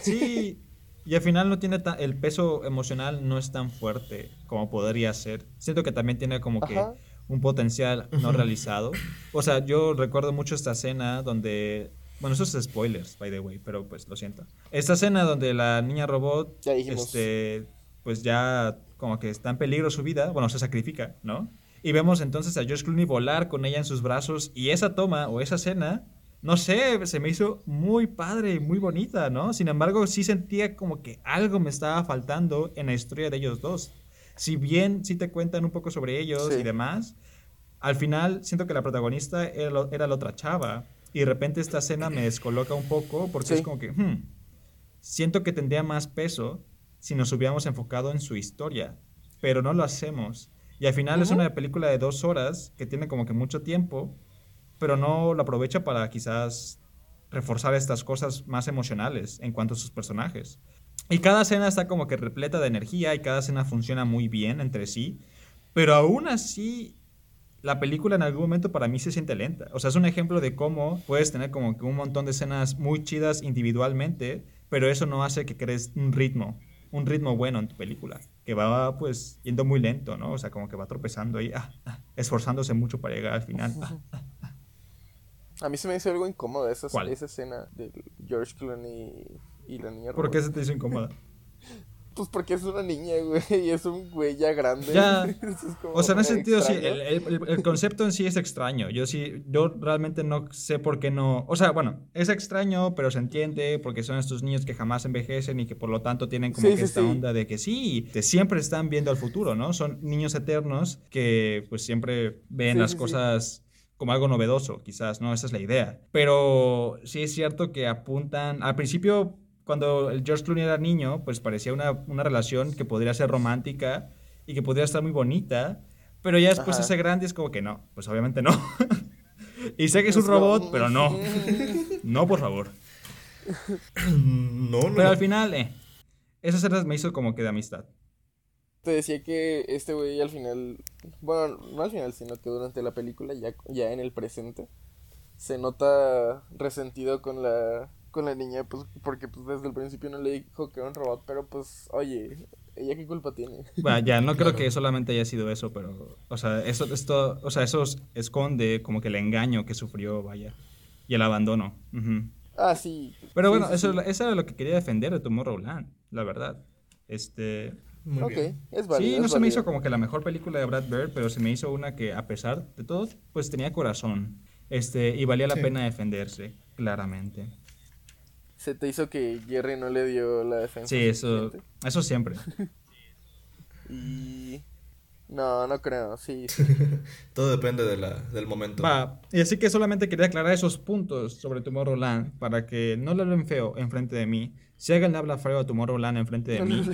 sí. Y al final no tiene tan, el peso emocional no es tan fuerte como podría ser. Siento que también tiene como que Ajá. un potencial no realizado. O sea, yo recuerdo mucho esta escena donde... Bueno, eso es spoilers, by the way, pero pues lo siento. Esta escena donde la niña robot, Ya dijimos. este, pues ya como que está en peligro su vida, bueno, se sacrifica, ¿no? Y vemos entonces a George Clooney volar con ella en sus brazos y esa toma o esa escena, no sé, se me hizo muy padre y muy bonita, ¿no? Sin embargo, sí sentía como que algo me estaba faltando en la historia de ellos dos. Si bien sí te cuentan un poco sobre ellos Sí. y demás, al final siento que la protagonista era, lo- era la otra chava y de repente esta escena me descoloca un poco porque Sí. es como que, hmm, siento que tendría más peso si nos hubiéramos enfocado en su historia, pero no lo hacemos. Y al final es una película de dos horas que tiene como que mucho tiempo, pero no lo aprovecha para quizás reforzar estas cosas más emocionales en cuanto a sus personajes. Y cada escena está como que repleta de energía y cada escena funciona muy bien entre sí, pero aún así la película en algún momento para mí se siente lenta. O sea, es un ejemplo de cómo puedes tener como que un montón de escenas muy chidas individualmente, pero eso no hace que crees un ritmo, un ritmo bueno en tu película, que va pues yendo muy lento, ¿no? O sea, como que va tropezando ahí, ah, ah, esforzándose mucho para llegar al final. ah. A mí se me hizo algo incómodo esa, esa escena de George Clooney y la niña ¿Por robot. qué se te hizo incómoda? Pues porque es una niña, güey, y es un güey ya grande. Ya. Es O sea, en ese sentido sí, el, el- el concepto en sí es extraño. Yo sí, yo realmente no sé por qué no. O sea, bueno, es extraño, pero se entiende porque son estos niños que jamás envejecen y que por lo tanto tienen como Sí, que sí, esta sí. onda de que sí, que siempre están viendo al futuro, ¿no? Son niños eternos que pues siempre ven las cosas como algo novedoso, quizás, ¿no? Esa es la idea. Pero sí es cierto que apuntan. Al principio, cuando el George Clooney era niño, pues parecía una, una relación que podría ser romántica y que podría estar muy bonita. Pero ya después Ajá. ese grande es como que no, pues obviamente no. y sé que es un robot, pero no. No, por favor. No, no. Pero al final, eh. Esas escenas me hizo como que de amistad. Te decía que este güey al final, bueno, no al final, sino que durante la película, ya, ya en el presente, se nota resentido con la, con la niña, pues porque pues desde el principio no le dijo que era un robot, pero pues, oye, ¿ella qué culpa tiene? Bueno, ya, no creo Claro. que solamente haya sido eso, pero, o sea, esto, esto, o sea, eso esconde como que el engaño que sufrió, vaya, y el abandono. Ah, sí. Pero sí, bueno, sí, eso, sí. eso era lo que quería defender de Tomorrowland, la verdad. Este, Muy Ok, bien. es válido. sí, no se me hizo como que la mejor película de Brad Bird, pero se me hizo una que a pesar de todo, pues tenía corazón, este, y valía la Sí. pena defenderse. Claramente. ¿Se te hizo que Jerry no le dio la defensa? Sí, eso, eso siempre. Y... No, no creo, sí. Todo depende de la, del momento. Va, y así que solamente quería aclarar esos puntos sobre Tomorrowland para que no le hablen feo enfrente de mí. Si alguien le habla feo a Tomorrowland enfrente de mí,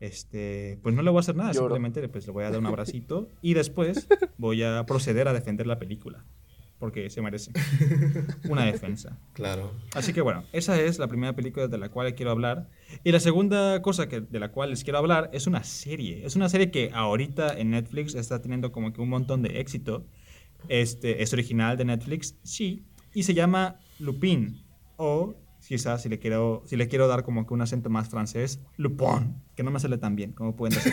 este, pues no le voy a hacer nada, Lloro. simplemente pues, le voy a dar un abracito y después voy a proceder a defender la película, porque se merece una defensa. Claro. Así que bueno, esa es la primera película de la cual quiero hablar. Y la segunda cosa que, de la cual les quiero hablar es una serie. Es una serie que ahorita en Netflix está teniendo como que un montón de éxito. Este, es original de Netflix, sí, y se llama Lupin. O quizás si le quiero, si le quiero dar como que un acento más francés, Lupin, que no me sale tan bien, como pueden decir.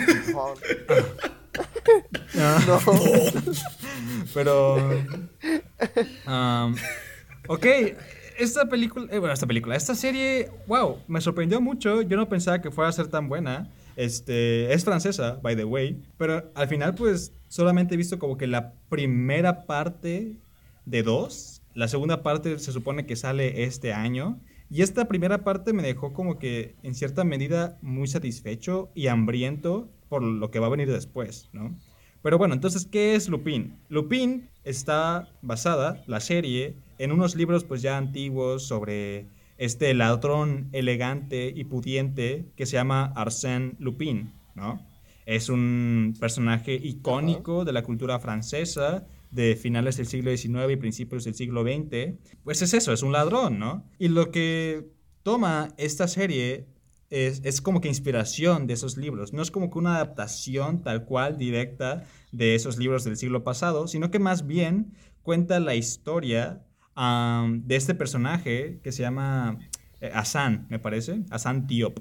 No. Pero. um, ok, esta película. eh, bueno, esta película. Esta serie. Wow, me sorprendió mucho. Yo no pensaba que fuera a ser tan buena. Este, es francesa, by the way. Pero al final, pues, solamente he visto como que la primera parte de dos. La segunda parte se supone que sale este año. Y esta primera parte me dejó como que, en cierta medida, muy satisfecho y hambriento por lo que va a venir después, ¿no? Pero bueno, entonces, ¿qué es Lupin? Lupin está basada, la serie, en unos libros pues ya antiguos sobre este ladrón elegante y pudiente que se llama Arsène Lupin, ¿no? Es un personaje icónico de la cultura francesa de finales del siglo XIX y principios del siglo XX. Pues es eso, es un ladrón, ¿no? Y lo que toma esta serie es, como que inspiración de esos libros. No es como que una adaptación tal cual directa de esos libros del siglo pasado, sino que más bien cuenta la historia de este personaje que se llama eh, Hassan, me parece, Hassan Diop.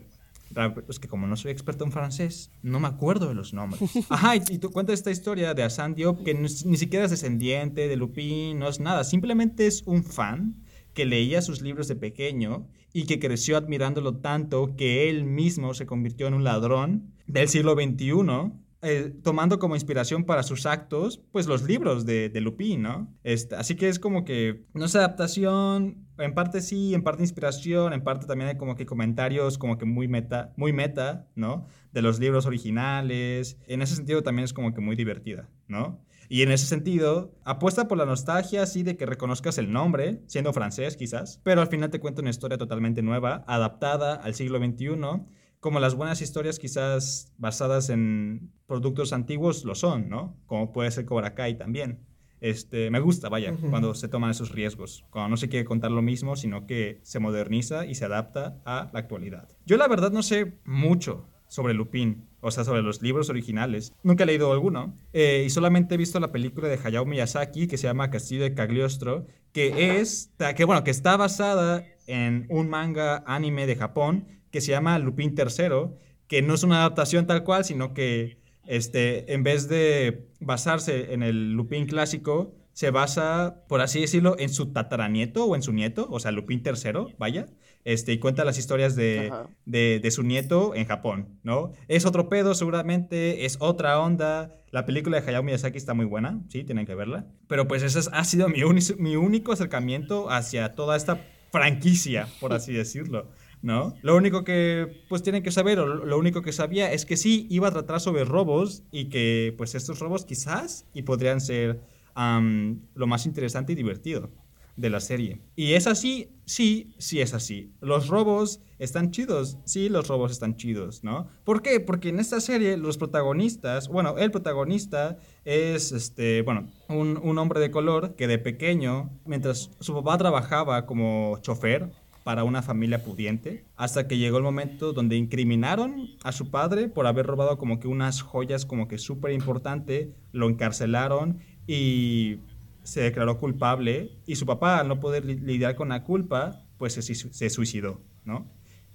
Es que como no soy experto en francés, no me acuerdo de los nombres. Ajá, y, tú cuentas esta historia de Hassan Diop, que ni siquiera es descendiente de Lupin, no es nada, simplemente es un fan que leía sus libros de pequeño y que creció admirándolo tanto que él mismo se convirtió en un ladrón del siglo XXI, eh, tomando como inspiración para sus actos, pues los libros de, de Lupin, ¿no? Este, así que es como que, no sé, adaptación, en parte sí, en parte inspiración, en parte también hay como que comentarios como que muy meta, muy meta, ¿no? De los libros originales. En ese sentido también es como que muy divertida, ¿no? Y en ese sentido, apuesta por la nostalgia, así de que reconozcas el nombre, siendo francés quizás, pero al final te cuenta una historia totalmente nueva, adaptada al siglo XXI, como las buenas historias quizás basadas en productos antiguos lo son, ¿no? Como puede ser Cobra Kai también. Este, me gusta, vaya, uh -huh. cuando se toman esos riesgos, cuando no se quiere contar lo mismo, sino que se moderniza y se adapta a la actualidad. Yo la verdad no sé mucho sobre Lupin, o sea, sobre los libros originales. Nunca he leído alguno, eh, y solamente he visto la película de Hayao Miyazaki que se llama Castillo de Cagliostro, que es, que bueno, que está basada en un manga anime de Japón que se llama Lupin III, que no es una adaptación tal cual, sino que este, en vez de basarse en el Lupin clásico, se basa, por así decirlo, en su tataranieto o en su nieto, o sea, Lupin III, vaya, este, y cuenta las historias de, de, de, su nieto en Japón, ¿no? Es otro pedo, seguramente, es otra onda. La película de Hayao Miyazaki está muy buena, sí, tienen que verla. Pero pues ese ha sido mi, mi único acercamiento hacia toda esta franquicia, por así decirlo. ¿No? Lo único que pues tienen que saber, o lo único que sabía es que sí iba a tratar sobre robos y que pues estos robos quizás y podrían ser lo más interesante y divertido de la serie. Y es así, sí, sí es así. Los robos están chidos, sí, los robos están chidos, ¿no? ¿Por qué? Porque en esta serie los protagonistas, bueno, el protagonista es, este, bueno, un, un hombre de color que de pequeño, mientras su papá trabajaba como chofer, para una familia pudiente, hasta que llegó el momento donde incriminaron a su padre por haber robado como que unas joyas como que súper importante, lo encarcelaron y se declaró culpable y su papá al no poder li lidiar con la culpa, pues se, se suicidó, ¿no?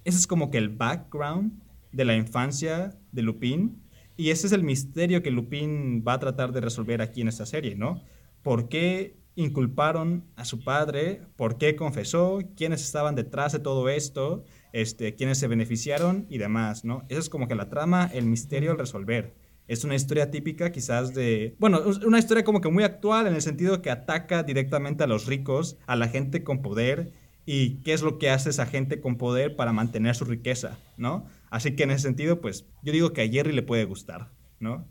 Ese es como que el background de la infancia de Lupin y ese es el misterio que Lupin va a tratar de resolver aquí en esta serie, ¿no? ¿Por qué inculparon a su padre, por qué confesó, quiénes estaban detrás de todo esto, este, quiénes se beneficiaron y demás, ¿no? Esa es como que la trama, el misterio al resolver. Es una historia típica quizás de... Bueno, una historia como que muy actual en el sentido que ataca directamente a los ricos, a la gente con poder y qué es lo que hace esa gente con poder para mantener su riqueza, ¿no? Así que en ese sentido, pues yo digo que a Jerry le puede gustar, ¿no?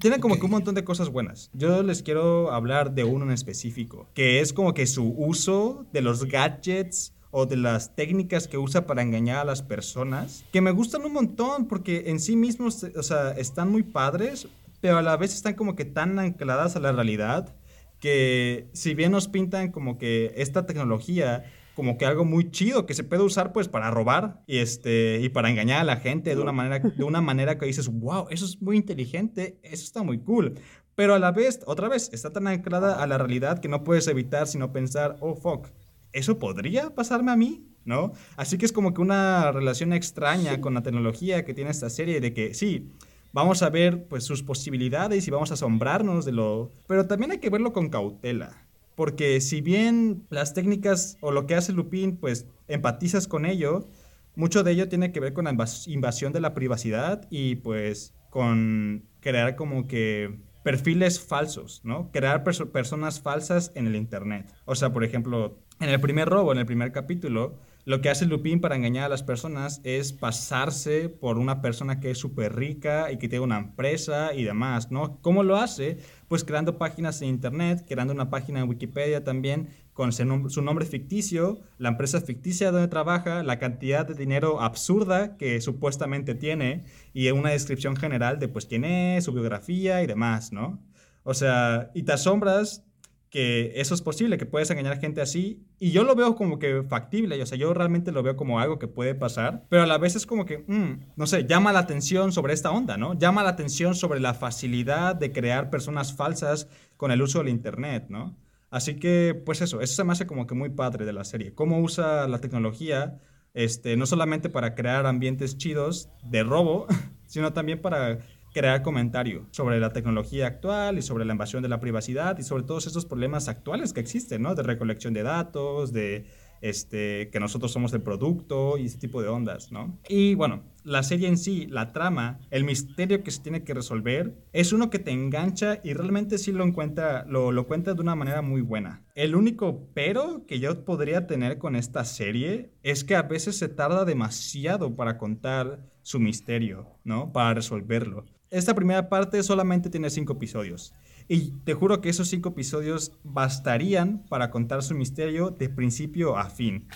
Tiene como que un montón de cosas buenas. Yo les quiero hablar de uno en específico, que es como que su uso de los gadgets o de las técnicas que usa para engañar a las personas, que me gustan un montón porque en sí mismos, o sea, están muy padres, pero a la vez están como que tan ancladas a la realidad que si bien nos pintan como que esta tecnología como que algo muy chido que se puede usar pues para robar y este y para engañar a la gente de una manera de una manera que dices, "Wow, eso es muy inteligente, eso está muy cool." Pero a la vez, otra vez, está tan anclada a la realidad que no puedes evitar sino pensar, "Oh fuck, eso podría pasarme a mí." ¿No? Así que es como que una relación extraña con la tecnología que tiene esta serie de que sí, vamos a ver pues sus posibilidades y vamos a asombrarnos de lo... Pero también hay que verlo con cautela. Porque si bien las técnicas o lo que hace Lupin, pues empatizas con ello, mucho de ello tiene que ver con la invasión de la privacidad y pues con crear como que perfiles falsos, ¿no? Crear personas falsas en el Internet. O sea, por ejemplo, en el primer robo, en el primer capítulo, lo que hace Lupin para engañar a las personas es pasarse por una persona que es súper rica y que tiene una empresa y demás, ¿no? ¿Cómo lo hace? Pues creando páginas en Internet, creando una página en Wikipedia también con su nombre ficticio, la empresa ficticia donde trabaja, la cantidad de dinero absurda que supuestamente tiene y una descripción general de pues quién es, su biografía y demás, ¿no? O sea, y te asombras que eso es posible, que puedes engañar gente así. Y yo lo veo como que factible, o sea, yo realmente lo veo como algo que puede pasar, pero a la vez es como que, mm, no sé, llama la atención sobre esta onda, ¿no? Llama la atención sobre la facilidad de crear personas falsas con el uso del Internet, ¿no? Así que, pues eso, eso se me hace como que muy padre de la serie. Cómo usa la tecnología, este, no solamente para crear ambientes chidos de robo, sino también para crear comentario sobre la tecnología actual y sobre la invasión de la privacidad y sobre todos estos problemas actuales que existen, ¿no? De recolección de datos, de este, que nosotros somos el producto y ese tipo de ondas, ¿no? Y bueno, la serie en sí, la trama, el misterio que se tiene que resolver, es uno que te engancha y realmente sí lo encuentra, lo, lo cuenta de una manera muy buena. El único pero que yo podría tener con esta serie es que a veces se tarda demasiado para contar su misterio, ¿no? Para resolverlo. Esta primera parte solamente tiene cinco episodios. Y te juro que esos cinco episodios bastarían para contar su misterio de principio a fin.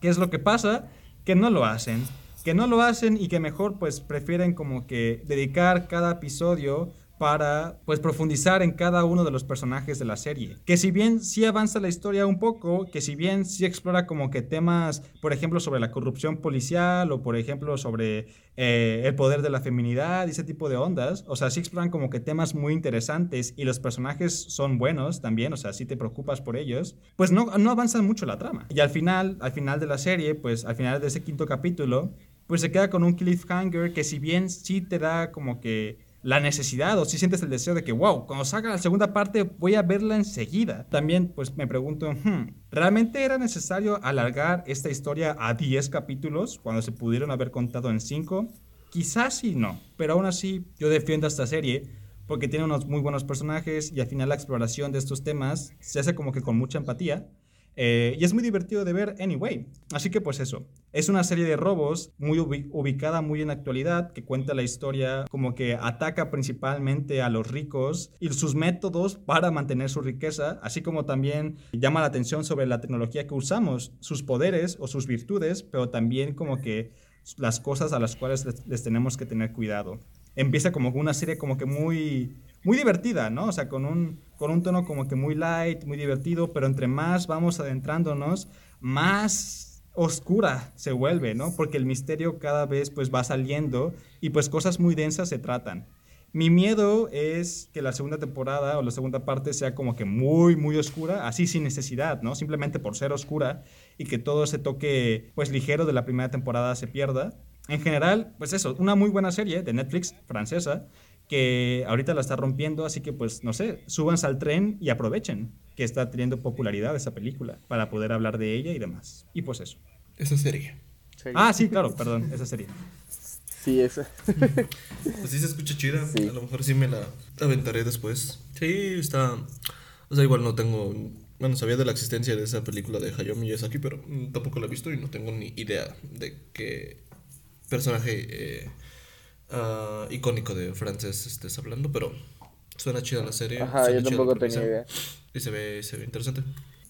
¿Qué es lo que pasa? Que no lo hacen. Que no lo hacen y que mejor pues prefieren como que dedicar cada episodio para pues profundizar en cada uno de los personajes de la serie. Que si bien sí avanza la historia un poco, que si bien sí explora como que temas, por ejemplo, sobre la corrupción policial o por ejemplo sobre eh, el poder de la feminidad y ese tipo de ondas, o sea, sí exploran como que temas muy interesantes y los personajes son buenos también, o sea, si te preocupas por ellos, pues no, no avanzan mucho la trama. Y al final, al final de la serie, pues al final de ese quinto capítulo, pues se queda con un cliffhanger que si bien sí te da como que la necesidad o si sientes el deseo de que, wow, cuando salga la segunda parte voy a verla enseguida. También pues me pregunto, hmm, ¿realmente era necesario alargar esta historia a 10 capítulos cuando se pudieron haber contado en 5? Quizás sí no, pero aún así yo defiendo esta serie porque tiene unos muy buenos personajes y al final la exploración de estos temas se hace como que con mucha empatía eh, y es muy divertido de ver anyway. Así que pues eso, es una serie de robos muy ubicada muy en actualidad que cuenta la historia como que ataca principalmente a los ricos y sus métodos para mantener su riqueza, así como también llama la atención sobre la tecnología que usamos, sus poderes o sus virtudes, pero también como que las cosas a las cuales les tenemos que tener cuidado. Empieza como una serie como que muy muy divertida, ¿no? O sea, con un, con un tono como que muy light, muy divertido, pero entre más vamos adentrándonos, más oscura se vuelve, ¿no? Porque el misterio cada vez pues va saliendo y pues cosas muy densas se tratan. Mi miedo es que la segunda temporada o la segunda parte sea como que muy, muy oscura, así sin necesidad, ¿no? Simplemente por ser oscura y que todo ese toque, pues ligero de la primera temporada se pierda. En general, pues eso, una muy buena serie de Netflix francesa que ahorita la está rompiendo, así que pues no sé, súbanse al tren y aprovechen que está teniendo popularidad esa película para poder hablar de ella y demás. Y pues eso. Esa serie. Ah, sí, claro, perdón, esa serie. Sí, esa. pues sí se escucha chida, a lo mejor sí me la aventaré después. Sí, está... O sea, igual no tengo Bueno, sabía de la existencia de esa película de Hayao Miyazaki, pero mm, tampoco la he visto y no tengo ni idea de qué personaje eh, ah, icónico de francés estés hablando, pero suena chida la serie. Ajá, yo tampoco tenía idea. Y se ve, se ve interesante.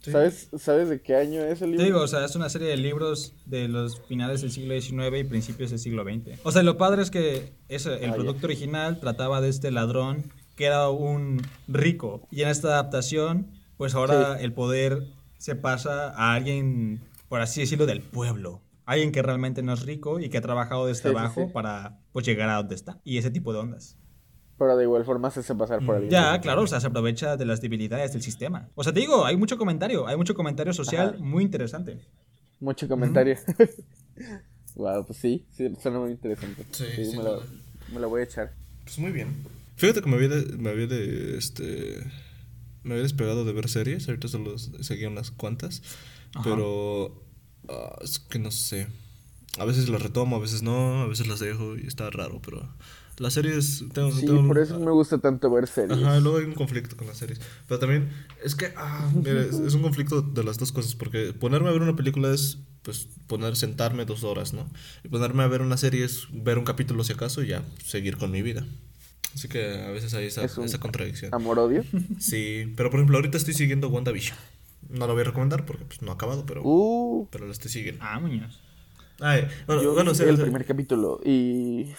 Sí. ¿Sabes, ¿Sabes de qué año es el Te libro? digo, o sea, es una serie de libros de los finales del siglo XIX y principios del siglo XX. O sea, lo padre es que ese, el Ah, producto original trataba de este ladrón que era un rico. Y en esta adaptación, pues ahora el poder se pasa a alguien, por así decirlo, del pueblo. Alguien que realmente no es rico y que ha trabajado desde Sí, sí, abajo sí. para pues llegar a donde está. Y ese tipo de ondas. Pero de igual forma se hace pasar por alguien. Ya, claro, o sea, se aprovecha de las debilidades del sistema. O sea, te digo, hay mucho comentario, hay mucho comentario social Ajá. muy interesante. Mucho comentario. wow, pues sí, sí, suena muy interesante. Sí, Sí, me, la, duda. me la voy a echar. Pues muy bien. Fíjate que me había de, me había de este me había despegado de ver series, ahorita solo seguía unas cuantas, Ajá. pero ah, es que no sé. A veces las retomo, a veces no, a veces las dejo y está raro, pero las series tengo, Sí, tengo- por eso me gusta tanto ver series. Ajá, luego hay un conflicto con las series. Pero también es que ah, mira, es, es un conflicto de las dos cosas. Porque ponerme a ver una película es pues poner, sentarme dos horas, ¿no? Y ponerme a ver una serie es ver un capítulo si acaso y ya seguir con mi vida. Así que a veces hay esa, Es esa contradicción. Amor-odio. Sí, pero por ejemplo, ahorita estoy siguiendo WandaVision. No lo voy a recomendar porque pues, no ha acabado, pero, Uh, pero la estoy siguiendo. Ah, Muñoz. Ay, bueno, yo bueno, vi sí, el sí. primer capítulo y...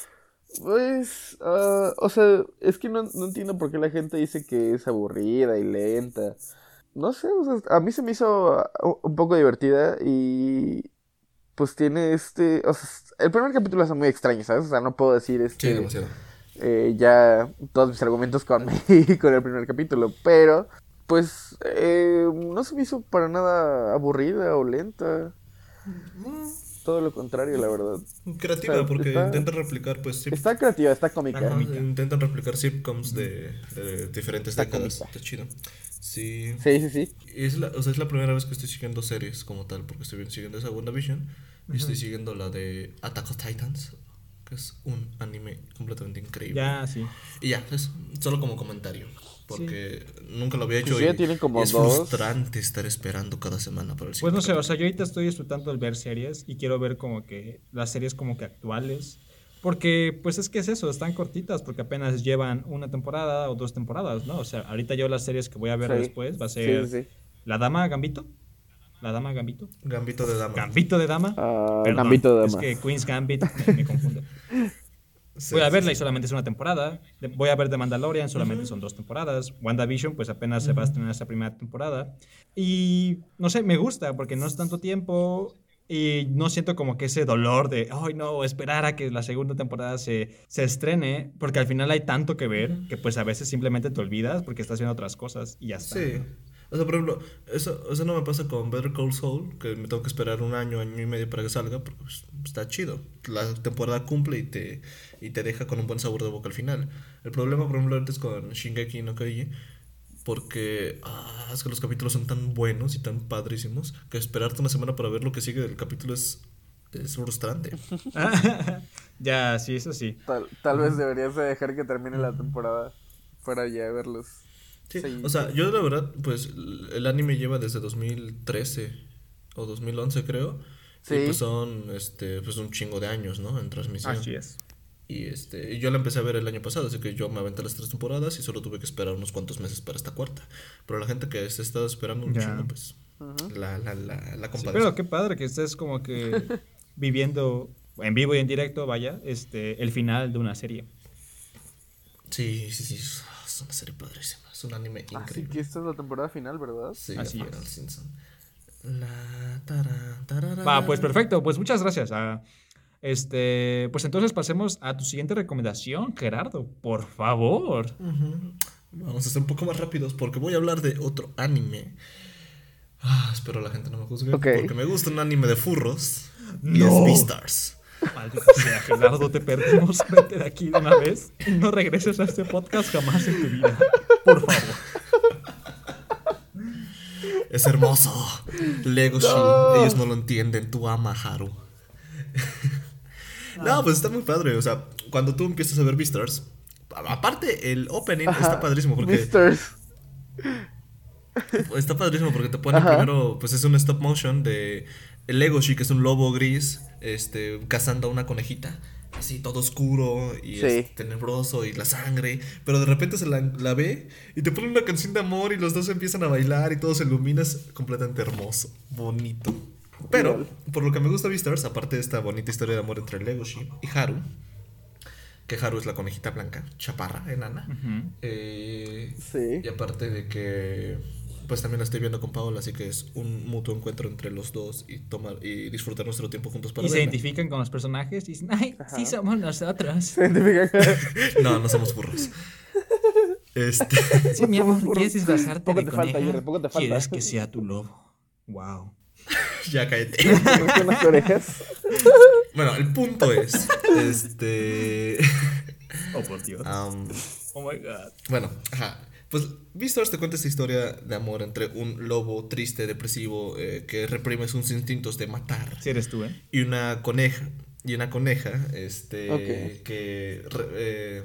Pues, ah, o sea, es que no, no entiendo por qué la gente dice que es aburrida y lenta. No sé, o sea, a mí se me hizo ah, un poco divertida y pues tiene este, o sea, el primer capítulo es muy extraño, ¿sabes? O sea, no puedo decir Sí, este, demasiado. eh, ya todos mis argumentos con, con el primer capítulo, pero pues eh, no se me hizo para nada aburrida o lenta. Todo lo contrario, la verdad. Creativa, o sea, porque está- intenta replicar, pues, sí, Está creativa, está cómica. Ajá, intentan replicar sitcoms de, de diferentes Está décadas. cómica. Está chido. Sí. Sí, sí, sí. Es la, o sea, es la primera vez que estoy siguiendo series como tal, porque estoy siguiendo esa WandaVision. Y estoy siguiendo la de Attack of Titans, que es un anime completamente increíble. Ya, sí. Y ya, es solo como comentario. Porque nunca lo había hecho. Pues ya y- tiene como y es dos. frustrante estar esperando cada semana para el Pues siguiente no sé, o sea, yo ahorita estoy disfrutando el ver series y quiero ver como que las series como que actuales. Porque, pues es que es eso, están cortitas porque apenas llevan una temporada o dos temporadas, ¿no? O sea, ahorita yo las series que voy a ver Sí. después va a ser sí, sí. La Dama Gambito. La Dama Gambito. Gambito de Dama. Gambito de Dama. Perdón, Gambito de Es Dama. que Queen's Gambit me, me confunde. Sí, Voy a verla sí. y solamente es una temporada. Voy a ver The Mandalorian, solamente son dos temporadas. WandaVision, pues apenas se va a estrenar esa primera temporada. Y no sé, me gusta porque no es tanto tiempo y no siento como que ese dolor de, ay no, esperar a que la segunda temporada se, se estrene, porque al final hay tanto que ver que pues a veces simplemente te olvidas porque estás viendo otras cosas y ya está. Sí. O sea, por ejemplo, eso, eso no me pasa con Better Call Saul, que me tengo que esperar un año, año y medio para que salga, porque pues, está chido. La temporada cumple y te, y te deja con un buen sabor de boca al final. El problema, por ejemplo, ahorita es con Shingeki no Kyojin, porque ah, es que los capítulos son tan buenos y tan padrísimos que esperarte una semana para ver lo que sigue del capítulo es, es frustrante. ya, sí, eso sí. Tal, tal vez deberías de dejar que termine la temporada para ya verlos. Sí, Sí. o sea, yo la verdad, pues el anime lleva desde 2013 o 2011 creo. Sí. Y pues son este, pues un chingo de años, ¿no? En transmisión. Así es. Y este, y yo la empecé a ver el año pasado, así que yo me aventé las tres temporadas y solo tuve que esperar unos cuantos meses para esta cuarta. Pero la gente que se está esperando un Ya. chingo, pues la, la, la, la Sí, pero qué padre que estés como que viviendo en vivo y en directo, vaya, este, el final de una serie. Sí, sí, sí, es una serie padrísima, es un anime Así increíble. que esta es la temporada final, ¿verdad? Sí, Así es. Simpson. La, tarara. Va, pues perfecto, pues muchas gracias. ah, este, pues entonces pasemos a tu siguiente recomendación, Gerardo, por favor. Vamos a ser un poco más rápidos porque voy a hablar de otro anime. Ah, espero la gente no me juzgue. Porque me gusta un anime de furros. Y No. es Beastars. Maldita sea, Gerardo, te perdimos. Vete de aquí de una vez y no regreses a este podcast jamás en tu vida. Por favor. Es hermoso. Legoshi. Ellos no lo entienden. Tú ama Haru. no, pues está muy padre. O sea, cuando tú empiezas a ver Beastars. Aparte, el opening está padrísimo porque. Misters. Está padrísimo porque te pone Ajá. primero, pues es un stop motion de el Legoshi, que es un lobo gris, este, cazando a una conejita. Así todo oscuro y Sí. es tenebroso y la sangre. Pero de repente se la, la ve y te pone una canción de amor y los dos empiezan a bailar y todo se ilumina. Es completamente hermoso, bonito. Pero, por lo que me gusta Beastars, aparte de esta bonita historia de amor entre Legoshi y Haru, que Haru es la conejita blanca, chaparra, enana. Eh, Sí. y aparte de que pues también la estoy viendo con Paola, así que es un mutuo encuentro entre los dos y tomar y disfrutar nuestro tiempo juntos para Y se verla. identifican con los personajes y dicen, ay, sí somos nosotros. Se identifica No, no somos burros. Este, Sí, mi amor, ¿quieres disfrazarte Poco de te falta, coneja? Jerry, poco te falta. ¿Quieres que sea tu lobo? Wow. ya cállate. unas orejas. Bueno, el punto es este Oh, por Dios. am, Oh my god. bueno, ajá. Pues Beastars te cuenta esta historia de amor entre un lobo triste, depresivo, eh, que reprime sus instintos de matar. Si eres tú, ¿eh? y una coneja y una coneja este Ok. que re- eh,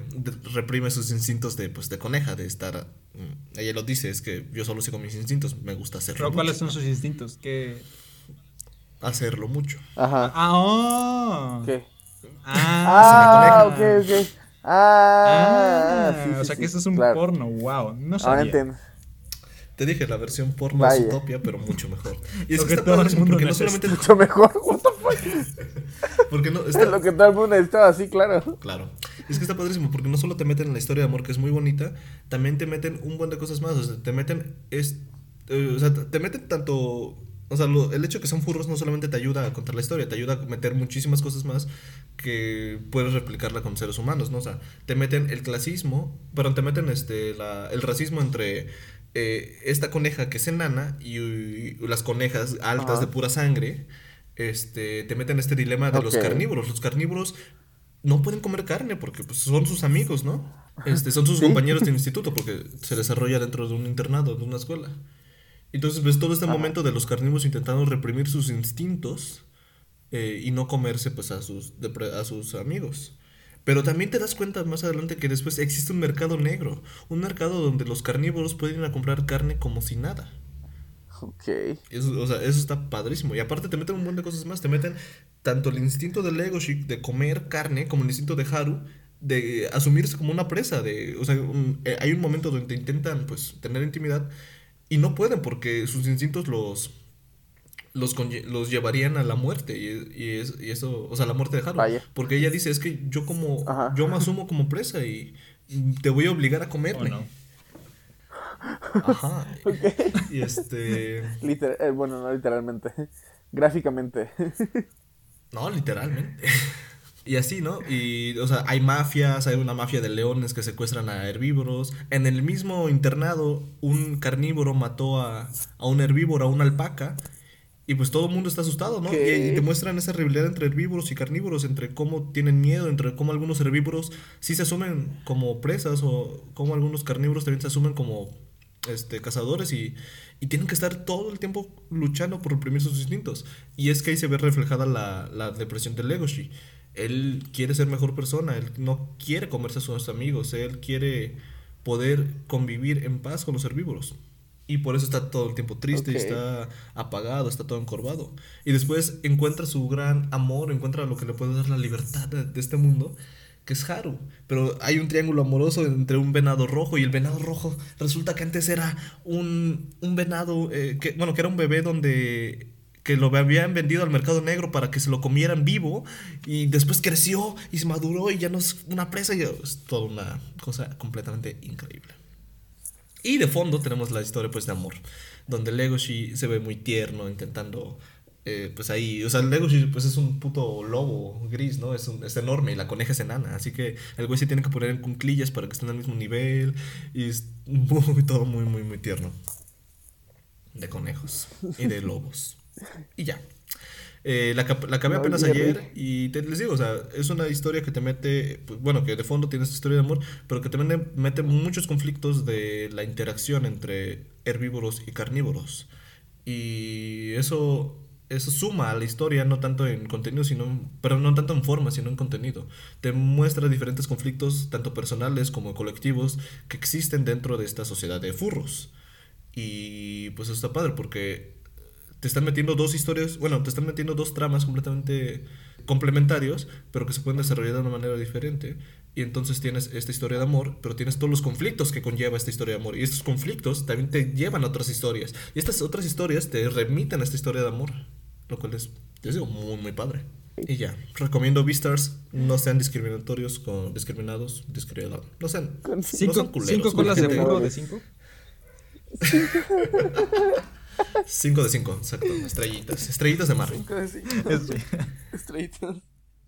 reprime sus instintos de pues de coneja de estar mm, ella lo dice es que yo solo sigo mis instintos me gusta hacerlo Pero ¿cuáles mucho, son sus instintos? ¿Qué? hacerlo mucho Ajá. Ah, oh. ¿Qué? Ah, Ah, ok, ok. Ah, Ah, sí, sí, o sea sí, que eso es un claro. porno, wow. No Ahora sabía. entiendo. te dije la versión porno Vaya. de Zootopia pero mucho mejor y es Lo que, que está todo el padrísimo mundo porque no solamente Mucho mejor. What the fuck? porque no Es está lo que todo el mundo necesitaba, así, claro. Claro. Es que está padrísimo porque no solo te meten en la historia de amor que es muy bonita, también te meten un buen de cosas más. O sea, te meten. Es, eh, o sea, te meten tanto. O sea, lo- el hecho de que son furros no solamente te ayuda a contar la historia, te ayuda a meter muchísimas cosas más que puedes replicarla con seres humanos, ¿no? O sea, te meten el clasismo, pero te meten este, la, el racismo entre eh, esta coneja que es enana y, y las conejas altas Ajá. de pura sangre. Este, te meten este dilema de los carnívoros. Los carnívoros no pueden comer carne porque pues, son sus amigos, ¿no? Este, son sus Sí. compañeros del instituto porque se desarrolla dentro de un internado, de una escuela. Entonces ves todo este Ajá. momento de los carnívoros intentando reprimir sus instintos eh, y no comerse pues a sus, a sus amigos. Pero también te das cuenta más adelante que después existe un mercado negro, un mercado donde los carnívoros pueden ir a comprar carne como si nada. Ok. Eso, o sea, eso está padrísimo. Y aparte te meten un montón de cosas más. Te meten tanto el instinto de Legoshi de comer carne como el instinto de Haru de asumirse como una presa. De, o sea, un- eh, hay un momento donde intentan pues tener intimidad y no pueden porque sus instintos los los, los llevarían a la muerte y, y es- y eso, o sea, la muerte de Haru. Vaya. Porque ella dice, es que yo como, Ajá. yo me asumo como presa y te voy a obligar a ¿O comerme. no? Ajá. Y este... Liter- eh, bueno, no literalmente. Gráficamente. No, literalmente. Y así, ¿no? Y, o sea, hay mafias, hay una mafia de leones que secuestran a herbívoros. En el mismo internado, un carnívoro mató a, a un herbívoro, a una alpaca. Y pues todo el mundo está asustado, ¿no? Y, ¿Qué? y te muestran esa rivalidad entre herbívoros y carnívoros, entre cómo tienen miedo, entre cómo algunos herbívoros sí se asumen como presas o cómo algunos carnívoros también se asumen como este, cazadores y, y tienen que estar todo el tiempo luchando por reprimir sus instintos. Y es que ahí se ve reflejada la, la depresión de Legoshi. Él quiere ser mejor persona, él no quiere comerse a sus amigos, él quiere poder convivir en paz con los herbívoros. Y por eso está todo el tiempo triste, está apagado, está todo encorvado. Y después encuentra su gran amor, encuentra lo que le puede dar la libertad de, de este mundo, que es Haru. Pero hay un triángulo amoroso entre un venado rojo y el venado rojo resulta que antes era un, un venado, eh, que, bueno, que era un bebé donde que lo habían vendido al mercado negro para que se lo comieran vivo y después creció y se maduró y ya no es una presa y es toda una cosa completamente increíble. Y de fondo tenemos la historia pues de amor, donde Legoshi se ve muy tierno intentando eh, pues ahí, o sea, Legoshi pues es un puto lobo gris, ¿no? Es, un, es enorme y la coneja es enana, así que el güey se tiene que poner en cunclillas para que estén al mismo nivel y es muy, todo muy, muy, muy tierno. De conejos y de lobos. Y ya. Eh, la, la acabé apenas ayer y te, les digo, o sea, es una historia que te mete, pues, bueno, que de fondo tiene esta historia de amor, pero que también mete muchos conflictos de la interacción entre herbívoros y carnívoros. Y eso, eso suma a la historia, no tanto en contenido, sino, pero no tanto en forma, sino en contenido. Te muestra diferentes conflictos, tanto personales como colectivos, que existen dentro de esta sociedad de furros. Y pues eso está padre porque te están metiendo dos historias, bueno, te están metiendo dos tramas completamente complementarios, pero que se pueden desarrollar de una manera diferente. Y entonces tienes esta historia de amor, pero tienes todos los conflictos que conlleva esta historia de amor. Y estos conflictos también te llevan a otras historias. Y estas otras historias te remiten a esta historia de amor. Lo cual es, les digo, muy, muy padre. Y ya, recomiendo Beastars, no sean discriminatorios con discriminados, discriminados. No sean, ¿Cinco, no sean culeros. ¿Cinco colas de burro de cinco? Cinco de cinco, exacto. Estrellitas. Estrellitas de mar. Cinco de cinco. Estrellitas.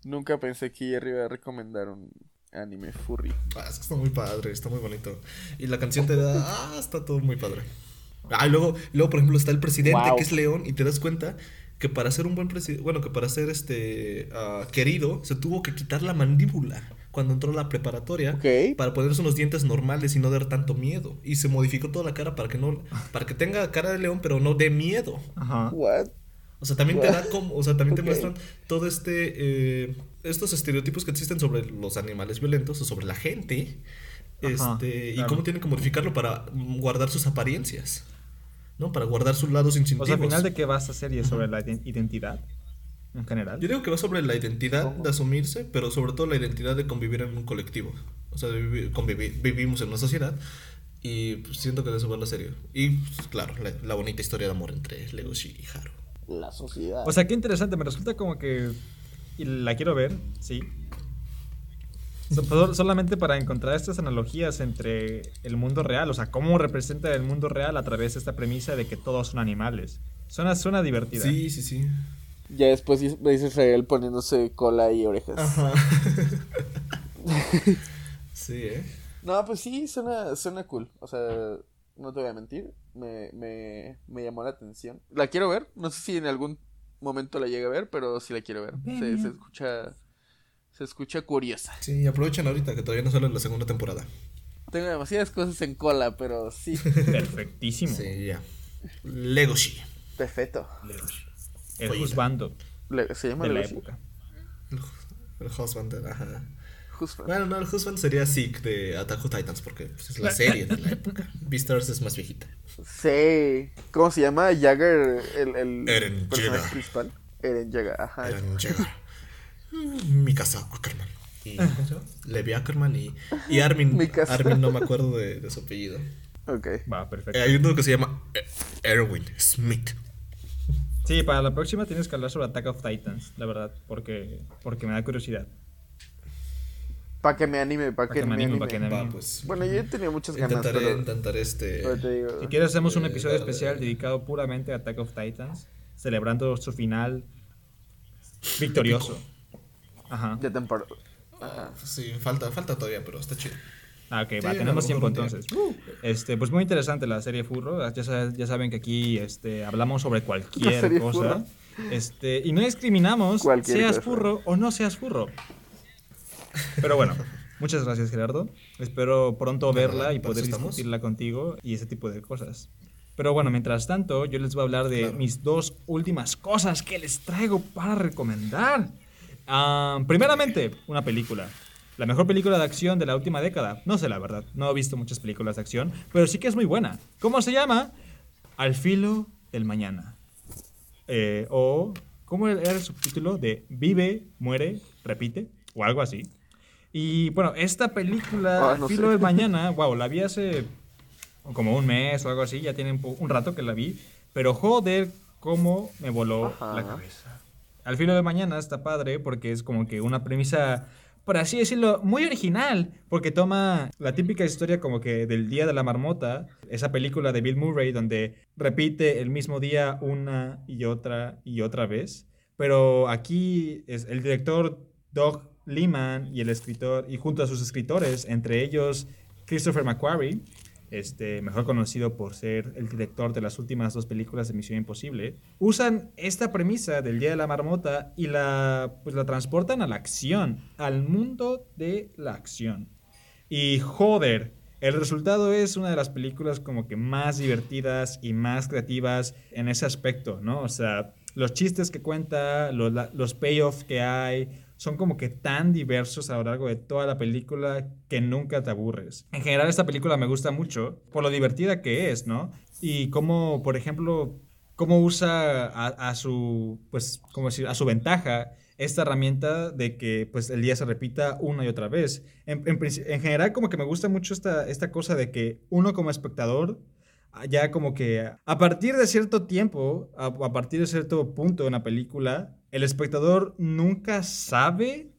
Nunca pensé que Jerry iba a recomendar un anime furry. Ah, es que está muy padre, está muy bonito. Y la canción te da. Ah, está todo muy padre. Ah, y luego, luego, por ejemplo, está el presidente Wow. que es León, y te das cuenta que para ser un buen presidente, bueno, que para ser este ah, querido, se tuvo que quitar la mandíbula cuando entró a la preparatoria para ponerse unos dientes normales y no dar tanto miedo. Y se modificó toda la cara para que no, para que tenga cara de león, pero no dé miedo. Ajá. What? O sea, también te da como, o sea, también te muestran todo este, eh, estos estereotipos que existen sobre los animales violentos o sobre la gente, Ajá, este, y cómo tienen que modificarlo para guardar sus apariencias, ¿no? Para guardar sus lados O instintivos. sea, al final de qué va esta serie sobre la iden- identidad en general. Yo digo que va sobre la identidad ¿Cómo? de asumirse, pero sobre todo la identidad de convivir en un colectivo. O sea, vivir- convivir- vivimos en una sociedad y pues, siento que de eso va la serie. Y pues, claro, la, la bonita historia de amor entre Legoshi y Haru. La sociedad. O sea, qué interesante, me resulta como que. Y la quiero ver, sí. Sol- solamente para encontrar estas analogías entre el mundo real, o sea, cómo representa el mundo real a través de esta premisa de que todos son animales. Suena, suena divertida. Sí, sí, sí. Ya después dice Israel poniéndose cola y orejas. Ajá. sí, ¿eh? No, pues sí, suena, suena cool. O sea, no te voy a mentir. Me, me, me llamó la atención. La quiero ver. No sé si en algún momento la llegue a ver, pero sí la quiero ver. Se, se escucha. Se escucha curiosa. Sí, aprovechen ahorita que todavía no sale la segunda temporada. Tengo demasiadas cosas en cola, pero sí. Perfectísimo. Sí, ya. Legoshi. Perfecto. El Oye, juzgando Le- se llama de la época. El, el husband, ajá. Husband. Bueno, no, el husband sería Zeke de Attack on Titans porque pues, es la serie de la época. Beastars es más viejita. Sí. ¿Cómo se llama? Jagger, el, el Eren personaje Yeager. principal. Eren Jagger, ajá. Eran Jagger. Mikasa Ackerman. Y, ¿cómo se llama? Levi Ackerman y, y Armin. Mikasa. Armin no me acuerdo de, de su apellido. Ok. Va, perfecto. Eh, hay uno que se llama eh, Erwin Smith. Sí, para la próxima tienes que hablar sobre Attack of Titans, la verdad, porque, porque me da curiosidad. Para que me anime, para Pa' que, que me me anime, anime. pa' que me Va, anime. pues. Bueno, yo he tenido muchas ganas, Intentaré, pero, intentaré este. pero te digo. Si quieres, hacemos un Eh, episodio especial dedicado puramente a Attack of Titans, celebrando su final victorioso. Ajá. De temporada. Ah, sí, falta, falta todavía, pero está chido. Ah, ok, Sí, va, tenemos tiempo entonces. Este, pues muy interesante la serie Furro. Ya, sa- ya saben que aquí este, hablamos sobre cualquier cosa. Furro. Este, y no discriminamos Cualquier seas cosa. furro o no seas furro. Pero bueno, muchas gracias Gerardo. Espero pronto verla y poder discutirla contigo y ese tipo de cosas. Pero bueno, mientras tanto, yo les voy a hablar de Claro. mis dos últimas cosas que les traigo para recomendar. Ah, primeramente, una película. La mejor película de acción de la última década. No sé la verdad, no he visto muchas películas de acción, pero sí que es muy buena. ¿Cómo se llama? Al filo del mañana. Eh, o, ¿cómo era el subtítulo? De Vive, muere, repite, o algo así. Y bueno, esta película, Ah, Al filo sé. del mañana, wow, la vi hace como un mes o algo así, ya tiene un, rato que la vi, pero joder, cómo me voló Ajá. la cabeza. Al filo de mañana está padre porque es como que una premisa, por así decirlo, muy original, porque toma la típica historia como que del Día de la Marmota, esa película de Bill Murray donde repite el mismo día una y otra y otra vez, pero aquí es el director Doug Liman y el escritor, y junto a sus escritores, entre ellos Christopher McQuarrie, este, mejor conocido por ser el director de las últimas dos películas de Misión Imposible, usan esta premisa del Día de la Marmota y la, pues, la transportan a la acción, al mundo de la acción. Y joder, el resultado es una de las películas como que más divertidas y más creativas en ese aspecto, ¿no? O sea, los chistes que cuenta, los, los payoffs que hay, son como que tan diversos a lo largo de toda la película que nunca te aburres. En general esta película me gusta mucho por lo divertida que es, ¿no? y cómo, por ejemplo, cómo usa a, su, pues, como decir, a su ventaja esta herramienta de que pues el día se repita una y otra vez. En, general como que me gusta mucho esta, esta cosa de que uno como espectador ya como que a partir de cierto tiempo, a, partir de cierto punto en la película, el espectador nunca sabe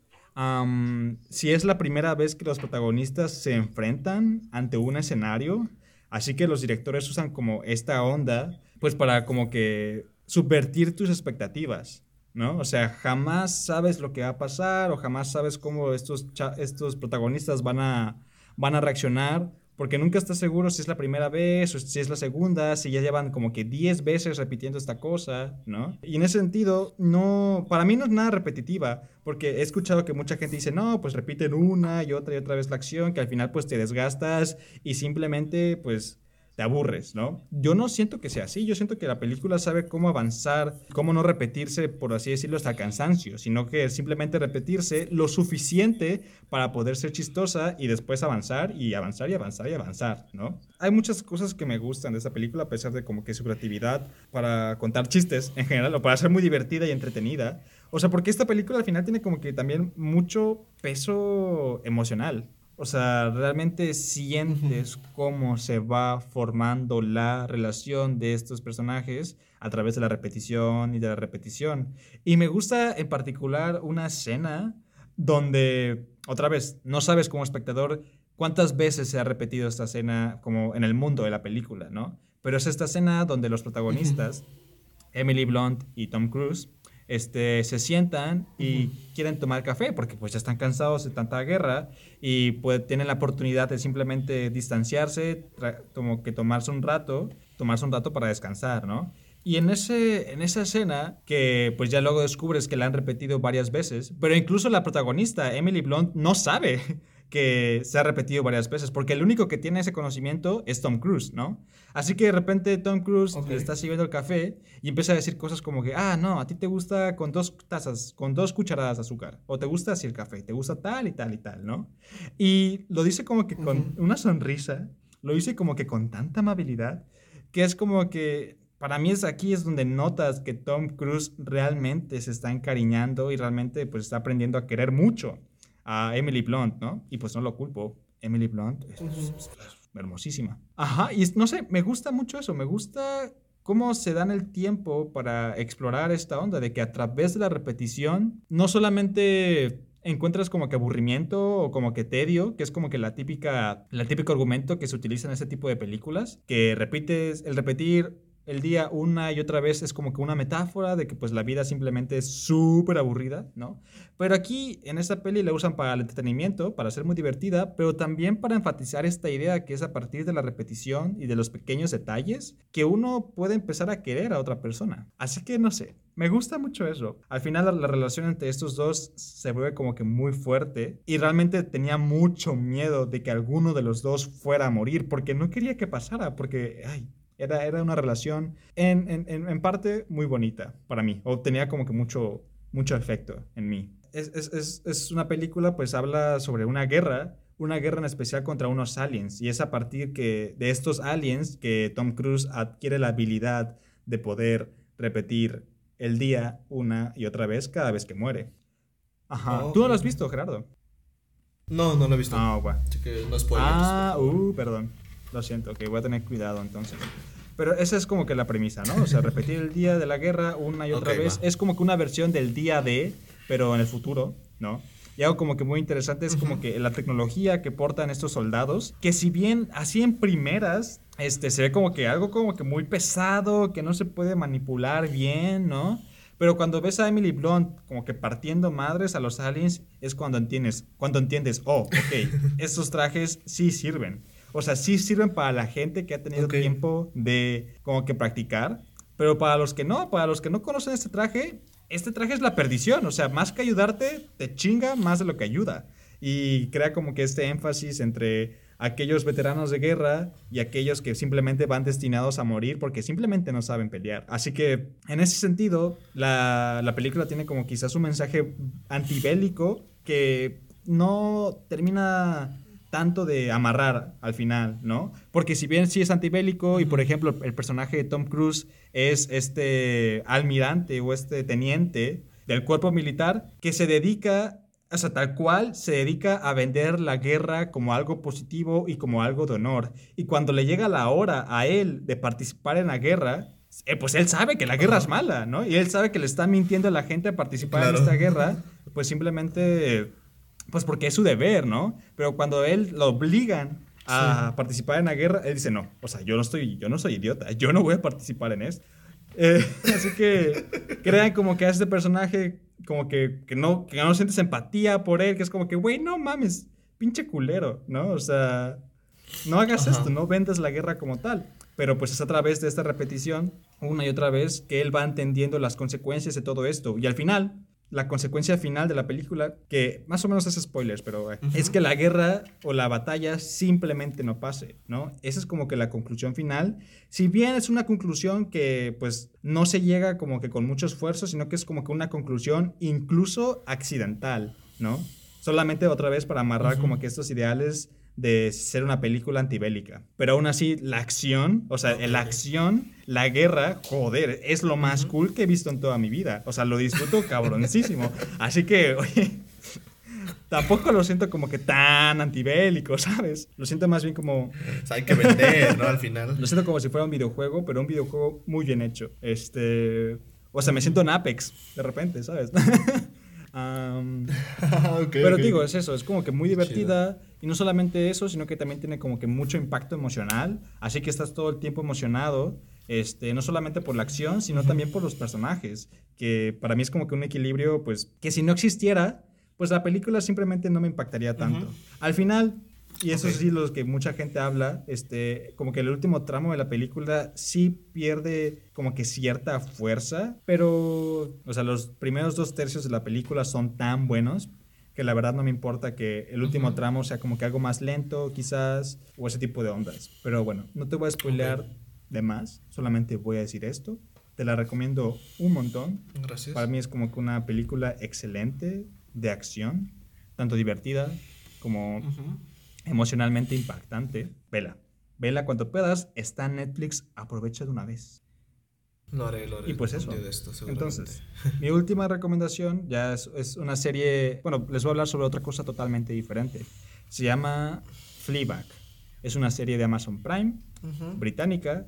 si es la primera vez que los protagonistas se enfrentan ante un escenario. Así que los directores usan como esta onda, pues para como que subvertir tus expectativas. ¿no? O sea, jamás sabes lo que va a pasar o jamás sabes cómo estos, estos protagonistas van a, van a reaccionar porque nunca estás seguro si es la primera vez o si es la segunda, si ya llevan como que 10 veces repitiendo esta cosa, ¿no? Y en ese sentido, no, para mí no es nada repetitiva, porque he escuchado que mucha gente dice, no, pues repiten una y otra y otra vez la acción, que al final pues te desgastas y simplemente pues te aburres, ¿no? Yo no siento que sea así, yo siento que la película sabe cómo avanzar, cómo no repetirse, por así decirlo, hasta cansancio, sino que simplemente repetirse lo suficiente para poder ser chistosa y después avanzar y avanzar y avanzar y avanzar, ¿no? Hay muchas cosas que me gustan de esta película, a pesar de como que su creatividad para contar chistes en general, o para ser muy divertida y entretenida. O sea, porque esta película al final tiene como que también mucho peso emocional, o sea, realmente sientes cómo se va formando la relación de estos personajes a través de la repetición y de la repetición. Y me gusta en particular una escena donde, otra vez, no sabes como espectador cuántas veces se ha repetido esta escena como en el mundo de la película, ¿no? Pero es esta escena donde los protagonistas, Emily Blunt y Tom Cruise, este, se sientan y quieren tomar café porque pues ya están cansados de tanta guerra y pues tienen la oportunidad de simplemente distanciarse, como que tomarse un rato, tomarse un rato para descansar, ¿no? Y en, ese, en esa escena, que pues ya luego descubres que la han repetido varias veces, pero incluso la protagonista, Emily Blunt, no sabe que se ha repetido varias veces, porque el único que tiene ese conocimiento es Tom Cruise, ¿no? Así que de repente Tom Cruise le está sirviendo el café y empieza a decir cosas como que, ah, no, a ti te gusta con dos tazas, con dos cucharadas de azúcar, o te gusta así el café, te gusta tal y tal y tal, ¿no? Y lo dice como que con una sonrisa, lo dice como que con tanta amabilidad, que es como que para mí es aquí es donde notas que Tom Cruise realmente se está encariñando y realmente pues está aprendiendo a querer mucho a Emily Blunt, ¿no? Y pues no lo culpo. Emily Blunt es, hermosísima. Ajá, y no sé, me gusta mucho eso, me gusta cómo se dan el tiempo para explorar esta onda de que a través de la repetición no solamente encuentras como que aburrimiento o como que tedio, que es como que la típica, el típico argumento que se utiliza en ese tipo de películas, que repites, el repetir el día una y otra vez es como que una metáfora de que pues la vida simplemente es súper aburrida, ¿no? Pero aquí en esta peli la usan para el entretenimiento, para ser muy divertida, pero también para enfatizar esta idea que es a partir de la repetición y de los pequeños detalles que uno puede empezar a querer a otra persona. Así que no sé, me gusta mucho eso. Al final la, la relación entre estos dos se vuelve como que muy fuerte y realmente tenía mucho miedo de que alguno de los dos fuera a morir porque no quería que pasara, porque, ay, era, era una relación en, en, en, parte muy bonita para mí, o tenía como que mucho, mucho efecto en mí. Es, es, es, una película, pues habla sobre una guerra, una guerra en especial contra unos aliens, y es a partir que, de estos aliens que Tom Cruise adquiere la habilidad de poder repetir el día una y otra vez cada vez que muere. Ajá. ¿Tú no lo has visto, Gerardo? No, no lo he visto. Ah, bueno. Así que no Ah, uh, perdón. Lo siento, que voy a tener cuidado entonces. Pero esa es como que la premisa, ¿no? O sea, repetir el día de la guerra una y otra vez. Es como que una versión del día de, pero en el futuro, ¿no? Y algo como que muy interesante es como que la tecnología que portan estos soldados, que si bien así en primeras, este, se ve como que algo como que muy pesado, que no se puede manipular bien, ¿no? Pero cuando ves a Emily Blunt como que partiendo madres a los aliens, es cuando entiendes, cuando entiendes, oh, ok, estos trajes sí sirven. O sea, sí sirven para la gente que ha tenido tiempo de como que practicar, pero para los que no, para los que no conocen este traje, este traje es la perdición. O sea, más que ayudarte, te chinga más de lo que ayuda. Y crea como que este énfasis entre aquellos veteranos de guerra y aquellos que simplemente van destinados a morir porque simplemente no saben pelear. Así que en ese sentido, la, la película tiene como quizás un mensaje antibélico que no termina tanto de amarrar al final, ¿no? Porque si bien sí es antibélico y por ejemplo el personaje de Tom Cruise es este almirante o este teniente del cuerpo militar que se dedica, o sea, tal cual se dedica a vender la guerra como algo positivo y como algo de honor. Y cuando le llega la hora a él de participar en la guerra, eh, pues él sabe que la guerra es mala, ¿no? Y él sabe que le está mintiendo a la gente a participar en esta guerra, pues simplemente pues porque es su deber, ¿no? Pero cuando él lo obligan a participar en la guerra, él dice, no, o sea, yo no, estoy, yo no soy idiota, yo no voy a participar en esto. Eh, así que crean como que a este personaje, como que, que, no, que no sientes empatía por él, que es como que, güey, no mames, pinche culero, ¿no? O sea, no hagas esto, no vendas la guerra como tal. Pero pues es a través de esta repetición, una y otra vez, que él va entendiendo las consecuencias de todo esto. Y al final, la consecuencia final de la película, que más o menos es spoilers, pero eh, es que la guerra o la batalla simplemente no pase, ¿no? Esa es como que la conclusión final. Si bien es una conclusión que pues no se llega como que con mucho esfuerzo, sino que es como que una conclusión incluso accidental, ¿no? Solamente otra vez para amarrar como que estos ideales de ser una película antibélica. Pero aún así, la acción, o sea, la acción, la guerra, joder, es lo más cool que he visto en toda mi vida. O sea, lo disfruto cabroncísimo. Así que, oye, tampoco lo siento como que tan antibélico, ¿sabes? Lo siento más bien como... O sea, hay que vender, ¿no? Al final. Lo siento como si fuera un videojuego, pero un videojuego muy bien hecho. Este... O sea, me siento en Apex, de repente, ¿sabes? pero digo, es eso, es como que muy divertida. Y no solamente eso, sino que también tiene como que mucho impacto emocional. Así que estás todo el tiempo emocionado. Este, no solamente por la acción, sino también por los personajes. Que para mí es como que un equilibrio, pues, que si no existiera, pues la película simplemente no me impactaría tanto. Al final, y eso sí, lo que mucha gente habla, este, como que el último tramo de la película sí pierde como que cierta fuerza, pero, o sea, los primeros dos tercios de la película son tan buenos que la verdad no me importa que el último tramo sea como que algo más lento, quizás, o ese tipo de ondas. Pero bueno, no te voy a spoilear de más, solamente voy a decir esto. Te la recomiendo un montón. Gracias. Para mí es como que una película excelente de acción, tanto divertida como emocionalmente impactante. Vela. Vela cuando puedas. Está en Netflix. Aprovecha de una vez. Lo haré, lo haré. Y pues eso. Entonces, mi última recomendación ya es, una serie. Bueno, les voy a hablar sobre otra cosa totalmente diferente. Se llama Fleabag. Es una serie de Amazon Prime, británica,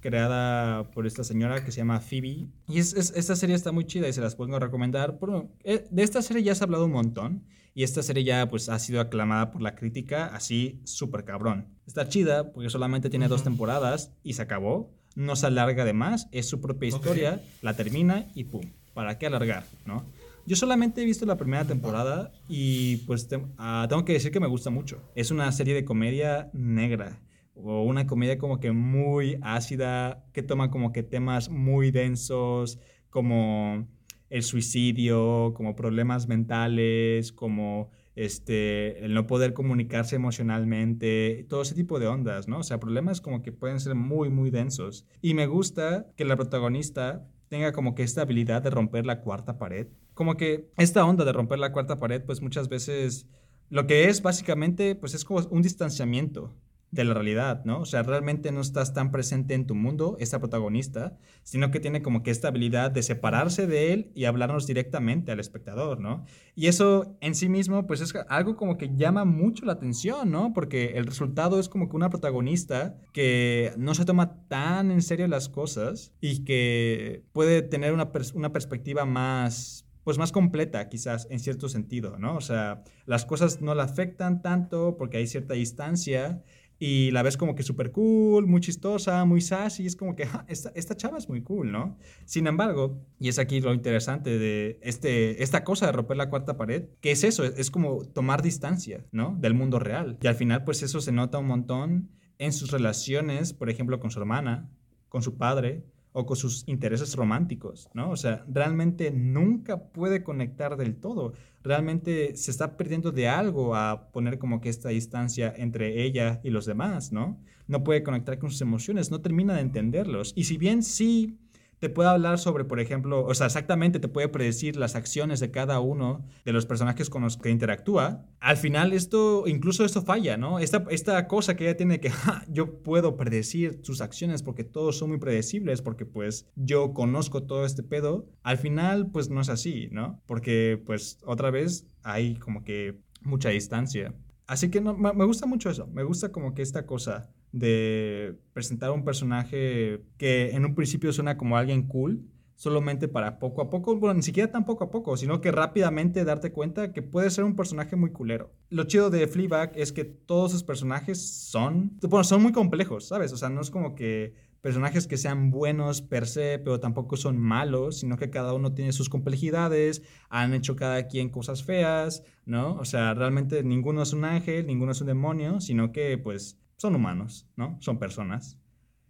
creada por esta señora que se llama Phoebe. Y es, esta serie está muy chida y se las puedo recomendar. Eh, de esta serie ya se ha hablado un montón. Y esta serie ya pues ha sido aclamada por la crítica así súper cabrón. Está chida porque solamente tiene dos temporadas y se acabó. No se alarga de más, es su propia historia, la termina y pum. ¿Para qué alargar, no? Yo solamente he visto la primera temporada y pues ah, tengo que decir que me gusta mucho. Es una serie de comedia negra o una comedia como que muy ácida, que toma como que temas muy densos, como el suicidio, como problemas mentales, como este, el no poder comunicarse emocionalmente, todo ese tipo de ondas, ¿no? O sea, problemas como que pueden ser muy, muy densos. Y me gusta que la protagonista tenga como que esta habilidad de romper la cuarta pared. Como que esta onda de romper la cuarta pared, pues muchas veces lo que es básicamente, pues es como un distanciamiento de la realidad, ¿no? O sea, realmente no estás tan presente en tu mundo, esta protagonista, sino que tiene como que esta habilidad de separarse de él y hablarnos directamente al espectador, ¿no? Y eso en sí mismo, pues es algo como que llama mucho la atención, ¿no? Porque el resultado es como que una protagonista que no se toma tan en serio las cosas y que puede tener una, una perspectiva más pues más completa quizás en cierto sentido, ¿no? O sea, las cosas no la afectan tanto porque hay cierta distancia y la ves como que súper cool, muy chistosa, muy sassy, es como que esta, esta, chava es muy cool, ¿no? Sin embargo, y es aquí lo interesante de este, esta cosa de romper la cuarta pared, que es eso, es como tomar distancia, ¿no? Del mundo real. Y al final, pues eso se nota un montón en sus relaciones, por ejemplo, con su hermana, con su padre, o con sus intereses románticos, ¿no? O sea, realmente nunca puede conectar del todo. Realmente se está perdiendo de algo a poner como que esta distancia entre ella y los demás, ¿no? No puede conectar con sus emociones, no termina de entenderlos. Y si bien sí te puede hablar sobre, por ejemplo, o sea, exactamente te puede predecir las acciones de cada uno de los personajes con los que interactúa. Al final esto, incluso esto falla, ¿no? Esta, esta cosa que ella tiene que, yo puedo predecir sus acciones porque todos son muy predecibles, porque pues yo conozco todo este pedo. Al final, pues no es así, ¿no? Porque pues otra vez hay como que mucha distancia. Así que no, me gusta mucho eso, me gusta como que esta cosa de presentar un personaje que en un principio suena como alguien cool, solamente para poco a poco, bueno, ni siquiera tan poco a poco, sino que rápidamente darte cuenta que puede ser un personaje muy culero. Lo chido de Fleabag es que todos sus personajes son, bueno, son muy complejos, ¿sabes? O sea, no es como que personajes que sean buenos per se, pero tampoco son malos, sino que cada uno tiene sus complejidades, han hecho cada quien cosas feas, ¿no? O sea, realmente ninguno es un ángel, ninguno es un demonio, sino que pues son humanos, ¿no? Son personas.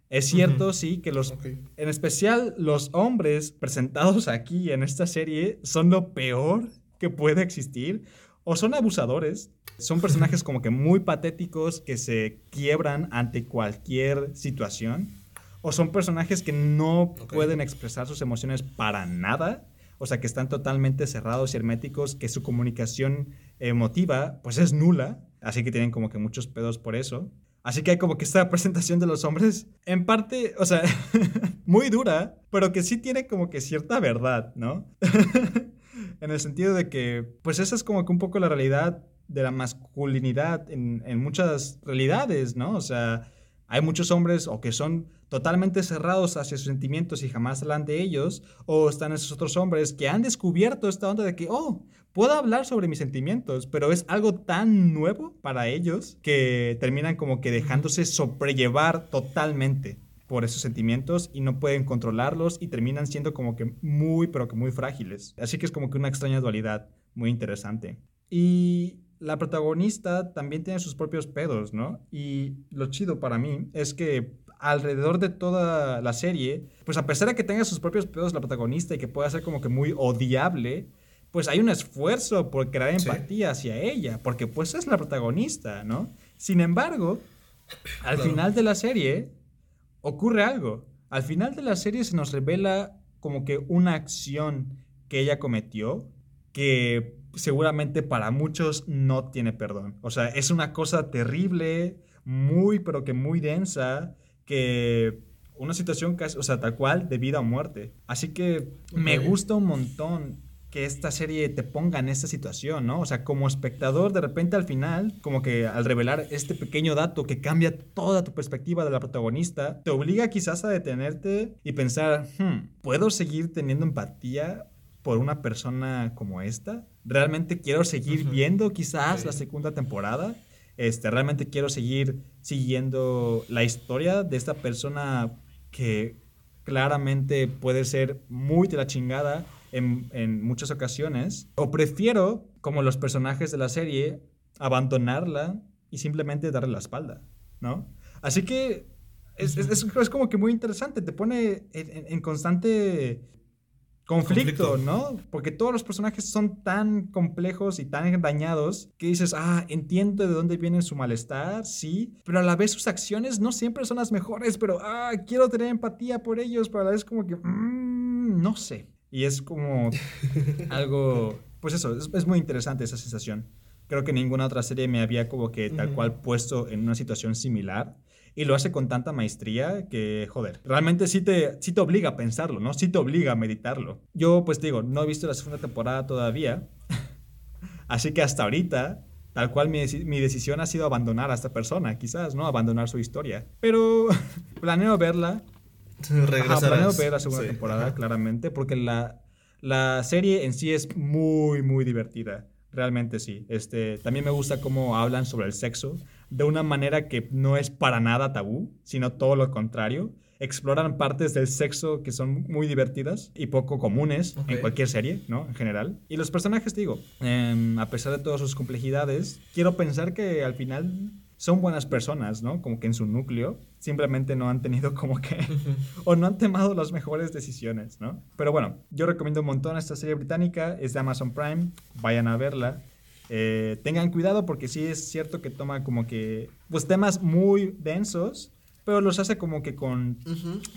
Es cierto, sí, que los, en especial los hombres presentados aquí en esta serie son lo peor que puede existir. O son abusadores, son personajes como que muy patéticos que se quiebran ante cualquier situación. O son personajes que no pueden expresar sus emociones para nada. O sea, que están totalmente cerrados y herméticos, que su comunicación emotiva pues es nula. Así que tienen como que muchos pedos por eso. Así que hay como que esta presentación de los hombres, en parte, o sea, muy dura, pero que sí tiene como que cierta verdad, ¿no? en el sentido de que, pues esa es como que un poco la realidad de la masculinidad en, en muchas realidades, ¿no? O sea, hay muchos hombres o que son totalmente cerrados hacia sus sentimientos y jamás hablan de ellos, o están esos otros hombres que han descubierto esta onda de que, oh, puedo hablar sobre mis sentimientos, pero es algo tan nuevo para ellos que terminan como que dejándose sobrellevar totalmente por esos sentimientos y no pueden controlarlos y terminan siendo como que muy, pero que muy frágiles. Así que es como que una extraña dualidad muy interesante. Y la protagonista también tiene sus propios pedos, ¿no? Y lo chido para mí es que alrededor de toda la serie, pues a pesar de que tenga sus propios pedos la protagonista y que pueda ser como que muy odiable, pues hay un esfuerzo por crear empatía hacia ella, porque pues es la protagonista, ¿no? Sin embargo, al final de la serie ocurre algo. Al final de la serie se nos revela como que una acción que ella cometió que seguramente para muchos no tiene perdón. O sea, es una cosa terrible, muy, pero que muy densa, que una situación casi, o sea, tal cual de vida o muerte. Así que me gusta un montón que esta serie te ponga en esta situación, ¿no? O sea, como espectador, de repente al final, como que al revelar este pequeño dato que cambia toda tu perspectiva de la protagonista, te obliga quizás a detenerte y pensar, hmm, ¿puedo seguir teniendo empatía por una persona como esta? ¿Realmente quiero seguir viendo quizás la segunda temporada? Este, realmente quiero seguir siguiendo la historia de esta persona que claramente puede ser muy de la chingada en, en muchas ocasiones. O prefiero, como los personajes de la serie, abandonarla y simplemente darle la espalda, ¿no? Así que es, es, es, como que muy interesante, te pone en, en constante conflicto, ¿no? Porque todos los personajes son tan complejos y tan dañados que dices, ah, entiendo de dónde viene su malestar, sí, pero a la vez sus acciones no siempre son las mejores, pero, ah, quiero tener empatía por ellos, pero a la vez como que, mmm, no sé. Y es como algo, pues eso, es, muy interesante esa sensación. Creo que ninguna otra serie me había como que tal cual puesto en una situación similar y lo hace con tanta maestría que, joder, realmente sí te, sí te obliga a pensarlo, ¿no? Sí te obliga a meditarlo. Yo, pues digo, no he visto la segunda temporada todavía, así que hasta ahorita, tal cual mi, mi, decisión ha sido abandonar a esta persona, quizás, ¿no? Abandonar su historia. Pero planeo verla. Regresarás. planeo ver la segunda temporada, claramente, porque la, la serie en sí es muy, muy divertida. Realmente sí. Este, también me gusta cómo hablan sobre el sexo de una manera que no es para nada tabú, sino todo lo contrario. Exploran partes del sexo que son muy divertidas y poco comunes en cualquier serie, ¿no? En general. Y los personajes, digo, em, a pesar de todas sus complejidades, quiero pensar que al final son buenas personas, ¿no? Como que en su núcleo simplemente no han tenido como que o no han tomado las mejores decisiones, ¿no? Pero bueno, yo recomiendo un montón esta serie británica, es de Amazon Prime, vayan a verla. Eh, tengan cuidado porque sí es cierto que toma como que pues temas muy densos, pero los hace como que con,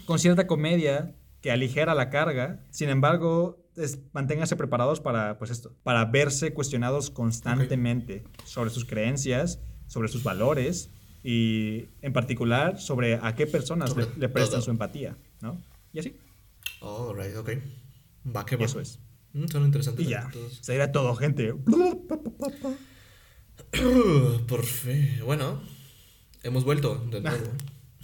con cierta comedia que aligera la carga. Sin embargo, es- manténganse preparados para, pues esto, para verse cuestionados constantemente sobre sus creencias, sobre sus valores y, en particular, sobre a qué personas le, le prestan su empatía, ¿no? Y así, Alright, ok. Va que va. eso es. Mm, suena interesante. Y ya, sería todo, gente. Por fin. Bueno, hemos vuelto de nuevo.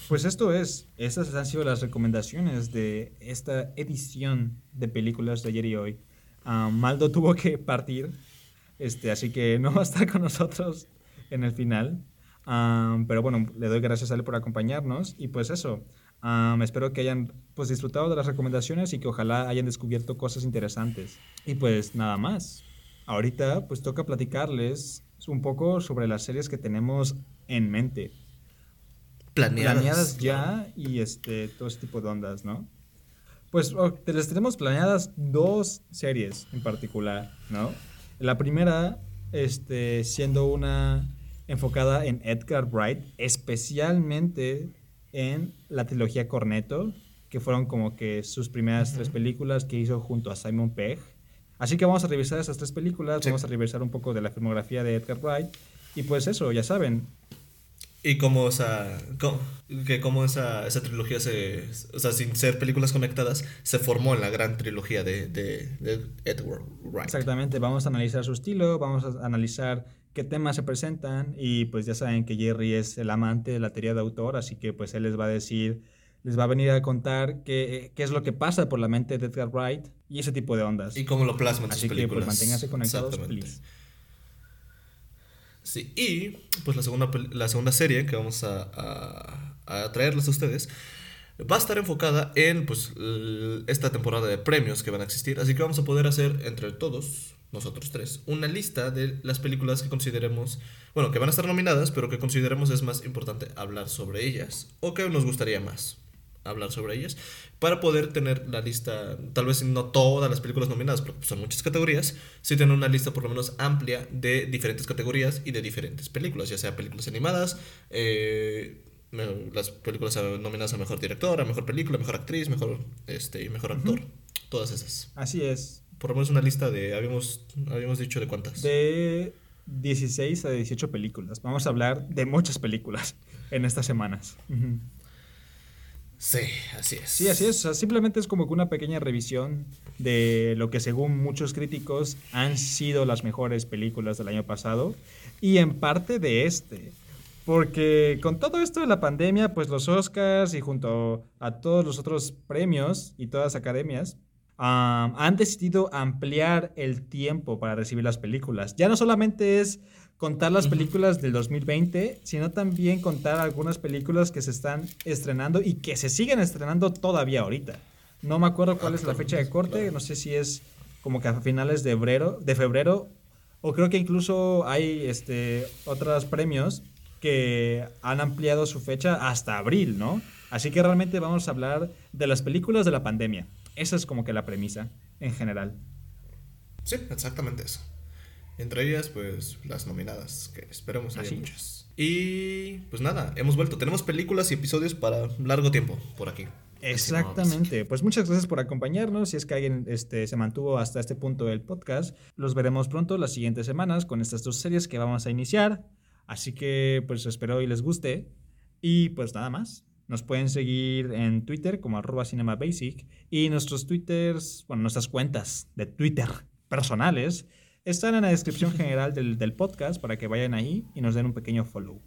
Pues esto es, estas han sido las recomendaciones de esta edición de películas de ayer y hoy. Ah, Maldo tuvo que partir, este, así que no va a estar con nosotros en el final. Ah, pero bueno, le doy gracias a él por acompañarnos y pues eso. ah, espero que hayan pues disfrutado de las recomendaciones y que ojalá hayan descubierto cosas interesantes. Y pues nada más. Ahorita pues toca platicarles un poco sobre las series que tenemos en mente Planeadas. planeadas ya y este todo ese tipo de ondas, ¿no? Pues oh, les tenemos planeadas dos series en particular, ¿no? La primera, este, siendo una enfocada en Edgar Wright, especialmente en la trilogía Cornetto, que fueron como que sus primeras tres películas que hizo junto a Simon Pegg. Así que vamos a revisar esas tres películas, Sí. vamos a revisar un poco de la filmografía de Edgar Wright. Y pues eso, ya saben, Y cómo esa, cómo- que cómo esa, esa trilogía se, o sea, sin ser películas conectadas, se formó en la gran trilogía de, de, de Edward Wright. Exactamente, vamos a analizar su estilo, vamos a analizar qué temas se presentan y pues ya saben que Jerry es el amante de la teoría de autor, así que pues él les va a decir, les va a venir a contar qué, qué es lo que pasa por la mente de Edgar Wright y ese tipo de ondas. Y cómo lo plasma en sus Así que películas. pues manténganse conectados, please. Sí, y pues la segunda, la segunda serie que vamos a, a, a traerles a ustedes va a estar enfocada en pues esta temporada de premios que van a existir, así que vamos a poder hacer entre todos, nosotros tres, una lista de las películas que consideremos, bueno, que van a estar nominadas, pero que consideremos es más importante hablar sobre ellas, o que nos gustaría más hablar sobre ellas, para poder tener la lista, tal vez no todas las películas nominadas, porque son muchas categorías, sí tener una lista por lo menos amplia de diferentes categorías y de diferentes películas, ya sea películas animadas, eh, las películas nominadas a mejor director, a mejor película, mejor actriz, mejor este y mejor actor, todas esas. Así es, Por lo menos una lista de, habíamos, habíamos dicho de cuántas. de 16 a 18 películas. Vamos a hablar de muchas películas en estas semanas. Sí, así es. Sí, así es. O sea, simplemente es como que una pequeña revisión de lo que según muchos críticos han sido las mejores películas del año pasado y en parte de este. Porque con todo esto de la pandemia, pues los Oscars y junto a todos los otros premios y todas las academias am, han decidido ampliar el tiempo para recibir las películas. Ya no solamente es contar las películas del 2020, sino también contar algunas películas que se están estrenando y que se siguen estrenando todavía ahorita. No me acuerdo cuál es la fecha de corte, Claro. no sé si es como que a finales de febrero, de febrero o creo que incluso hay este, otros premios que han ampliado su fecha hasta abril, ¿no? Así que realmente vamos a hablar de las películas de la pandemia. Esa es como que la premisa en general. Sí, exactamente eso. Entre ellas, pues, las nominadas, que esperemos haya Así es. muchas. Y pues nada, hemos vuelto. Tenemos películas y episodios para largo tiempo por aquí. Exactamente. Pues muchas gracias por acompañarnos. Si es que alguien este, se mantuvo hasta este punto del podcast, los veremos pronto las siguientes semanas con estas dos series que vamos a iniciar. Así que pues espero y les guste. Y pues nada más. Nos pueden seguir en Twitter como arroba cinemabasic y nuestros twitters, bueno, nuestras cuentas de Twitter personales están en la descripción general del, del podcast para que vayan ahí y nos den un pequeño follow.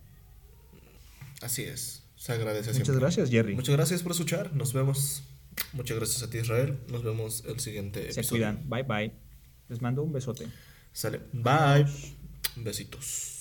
Así es. Se agradece Muchas siempre. gracias, Jerry. Muchas gracias por escuchar. Nos vemos. Muchas gracias a ti, Israel. Nos vemos el siguiente Se episodio. cuidan. Bye bye. Les mando un besote. Sale. Bye. Besitos.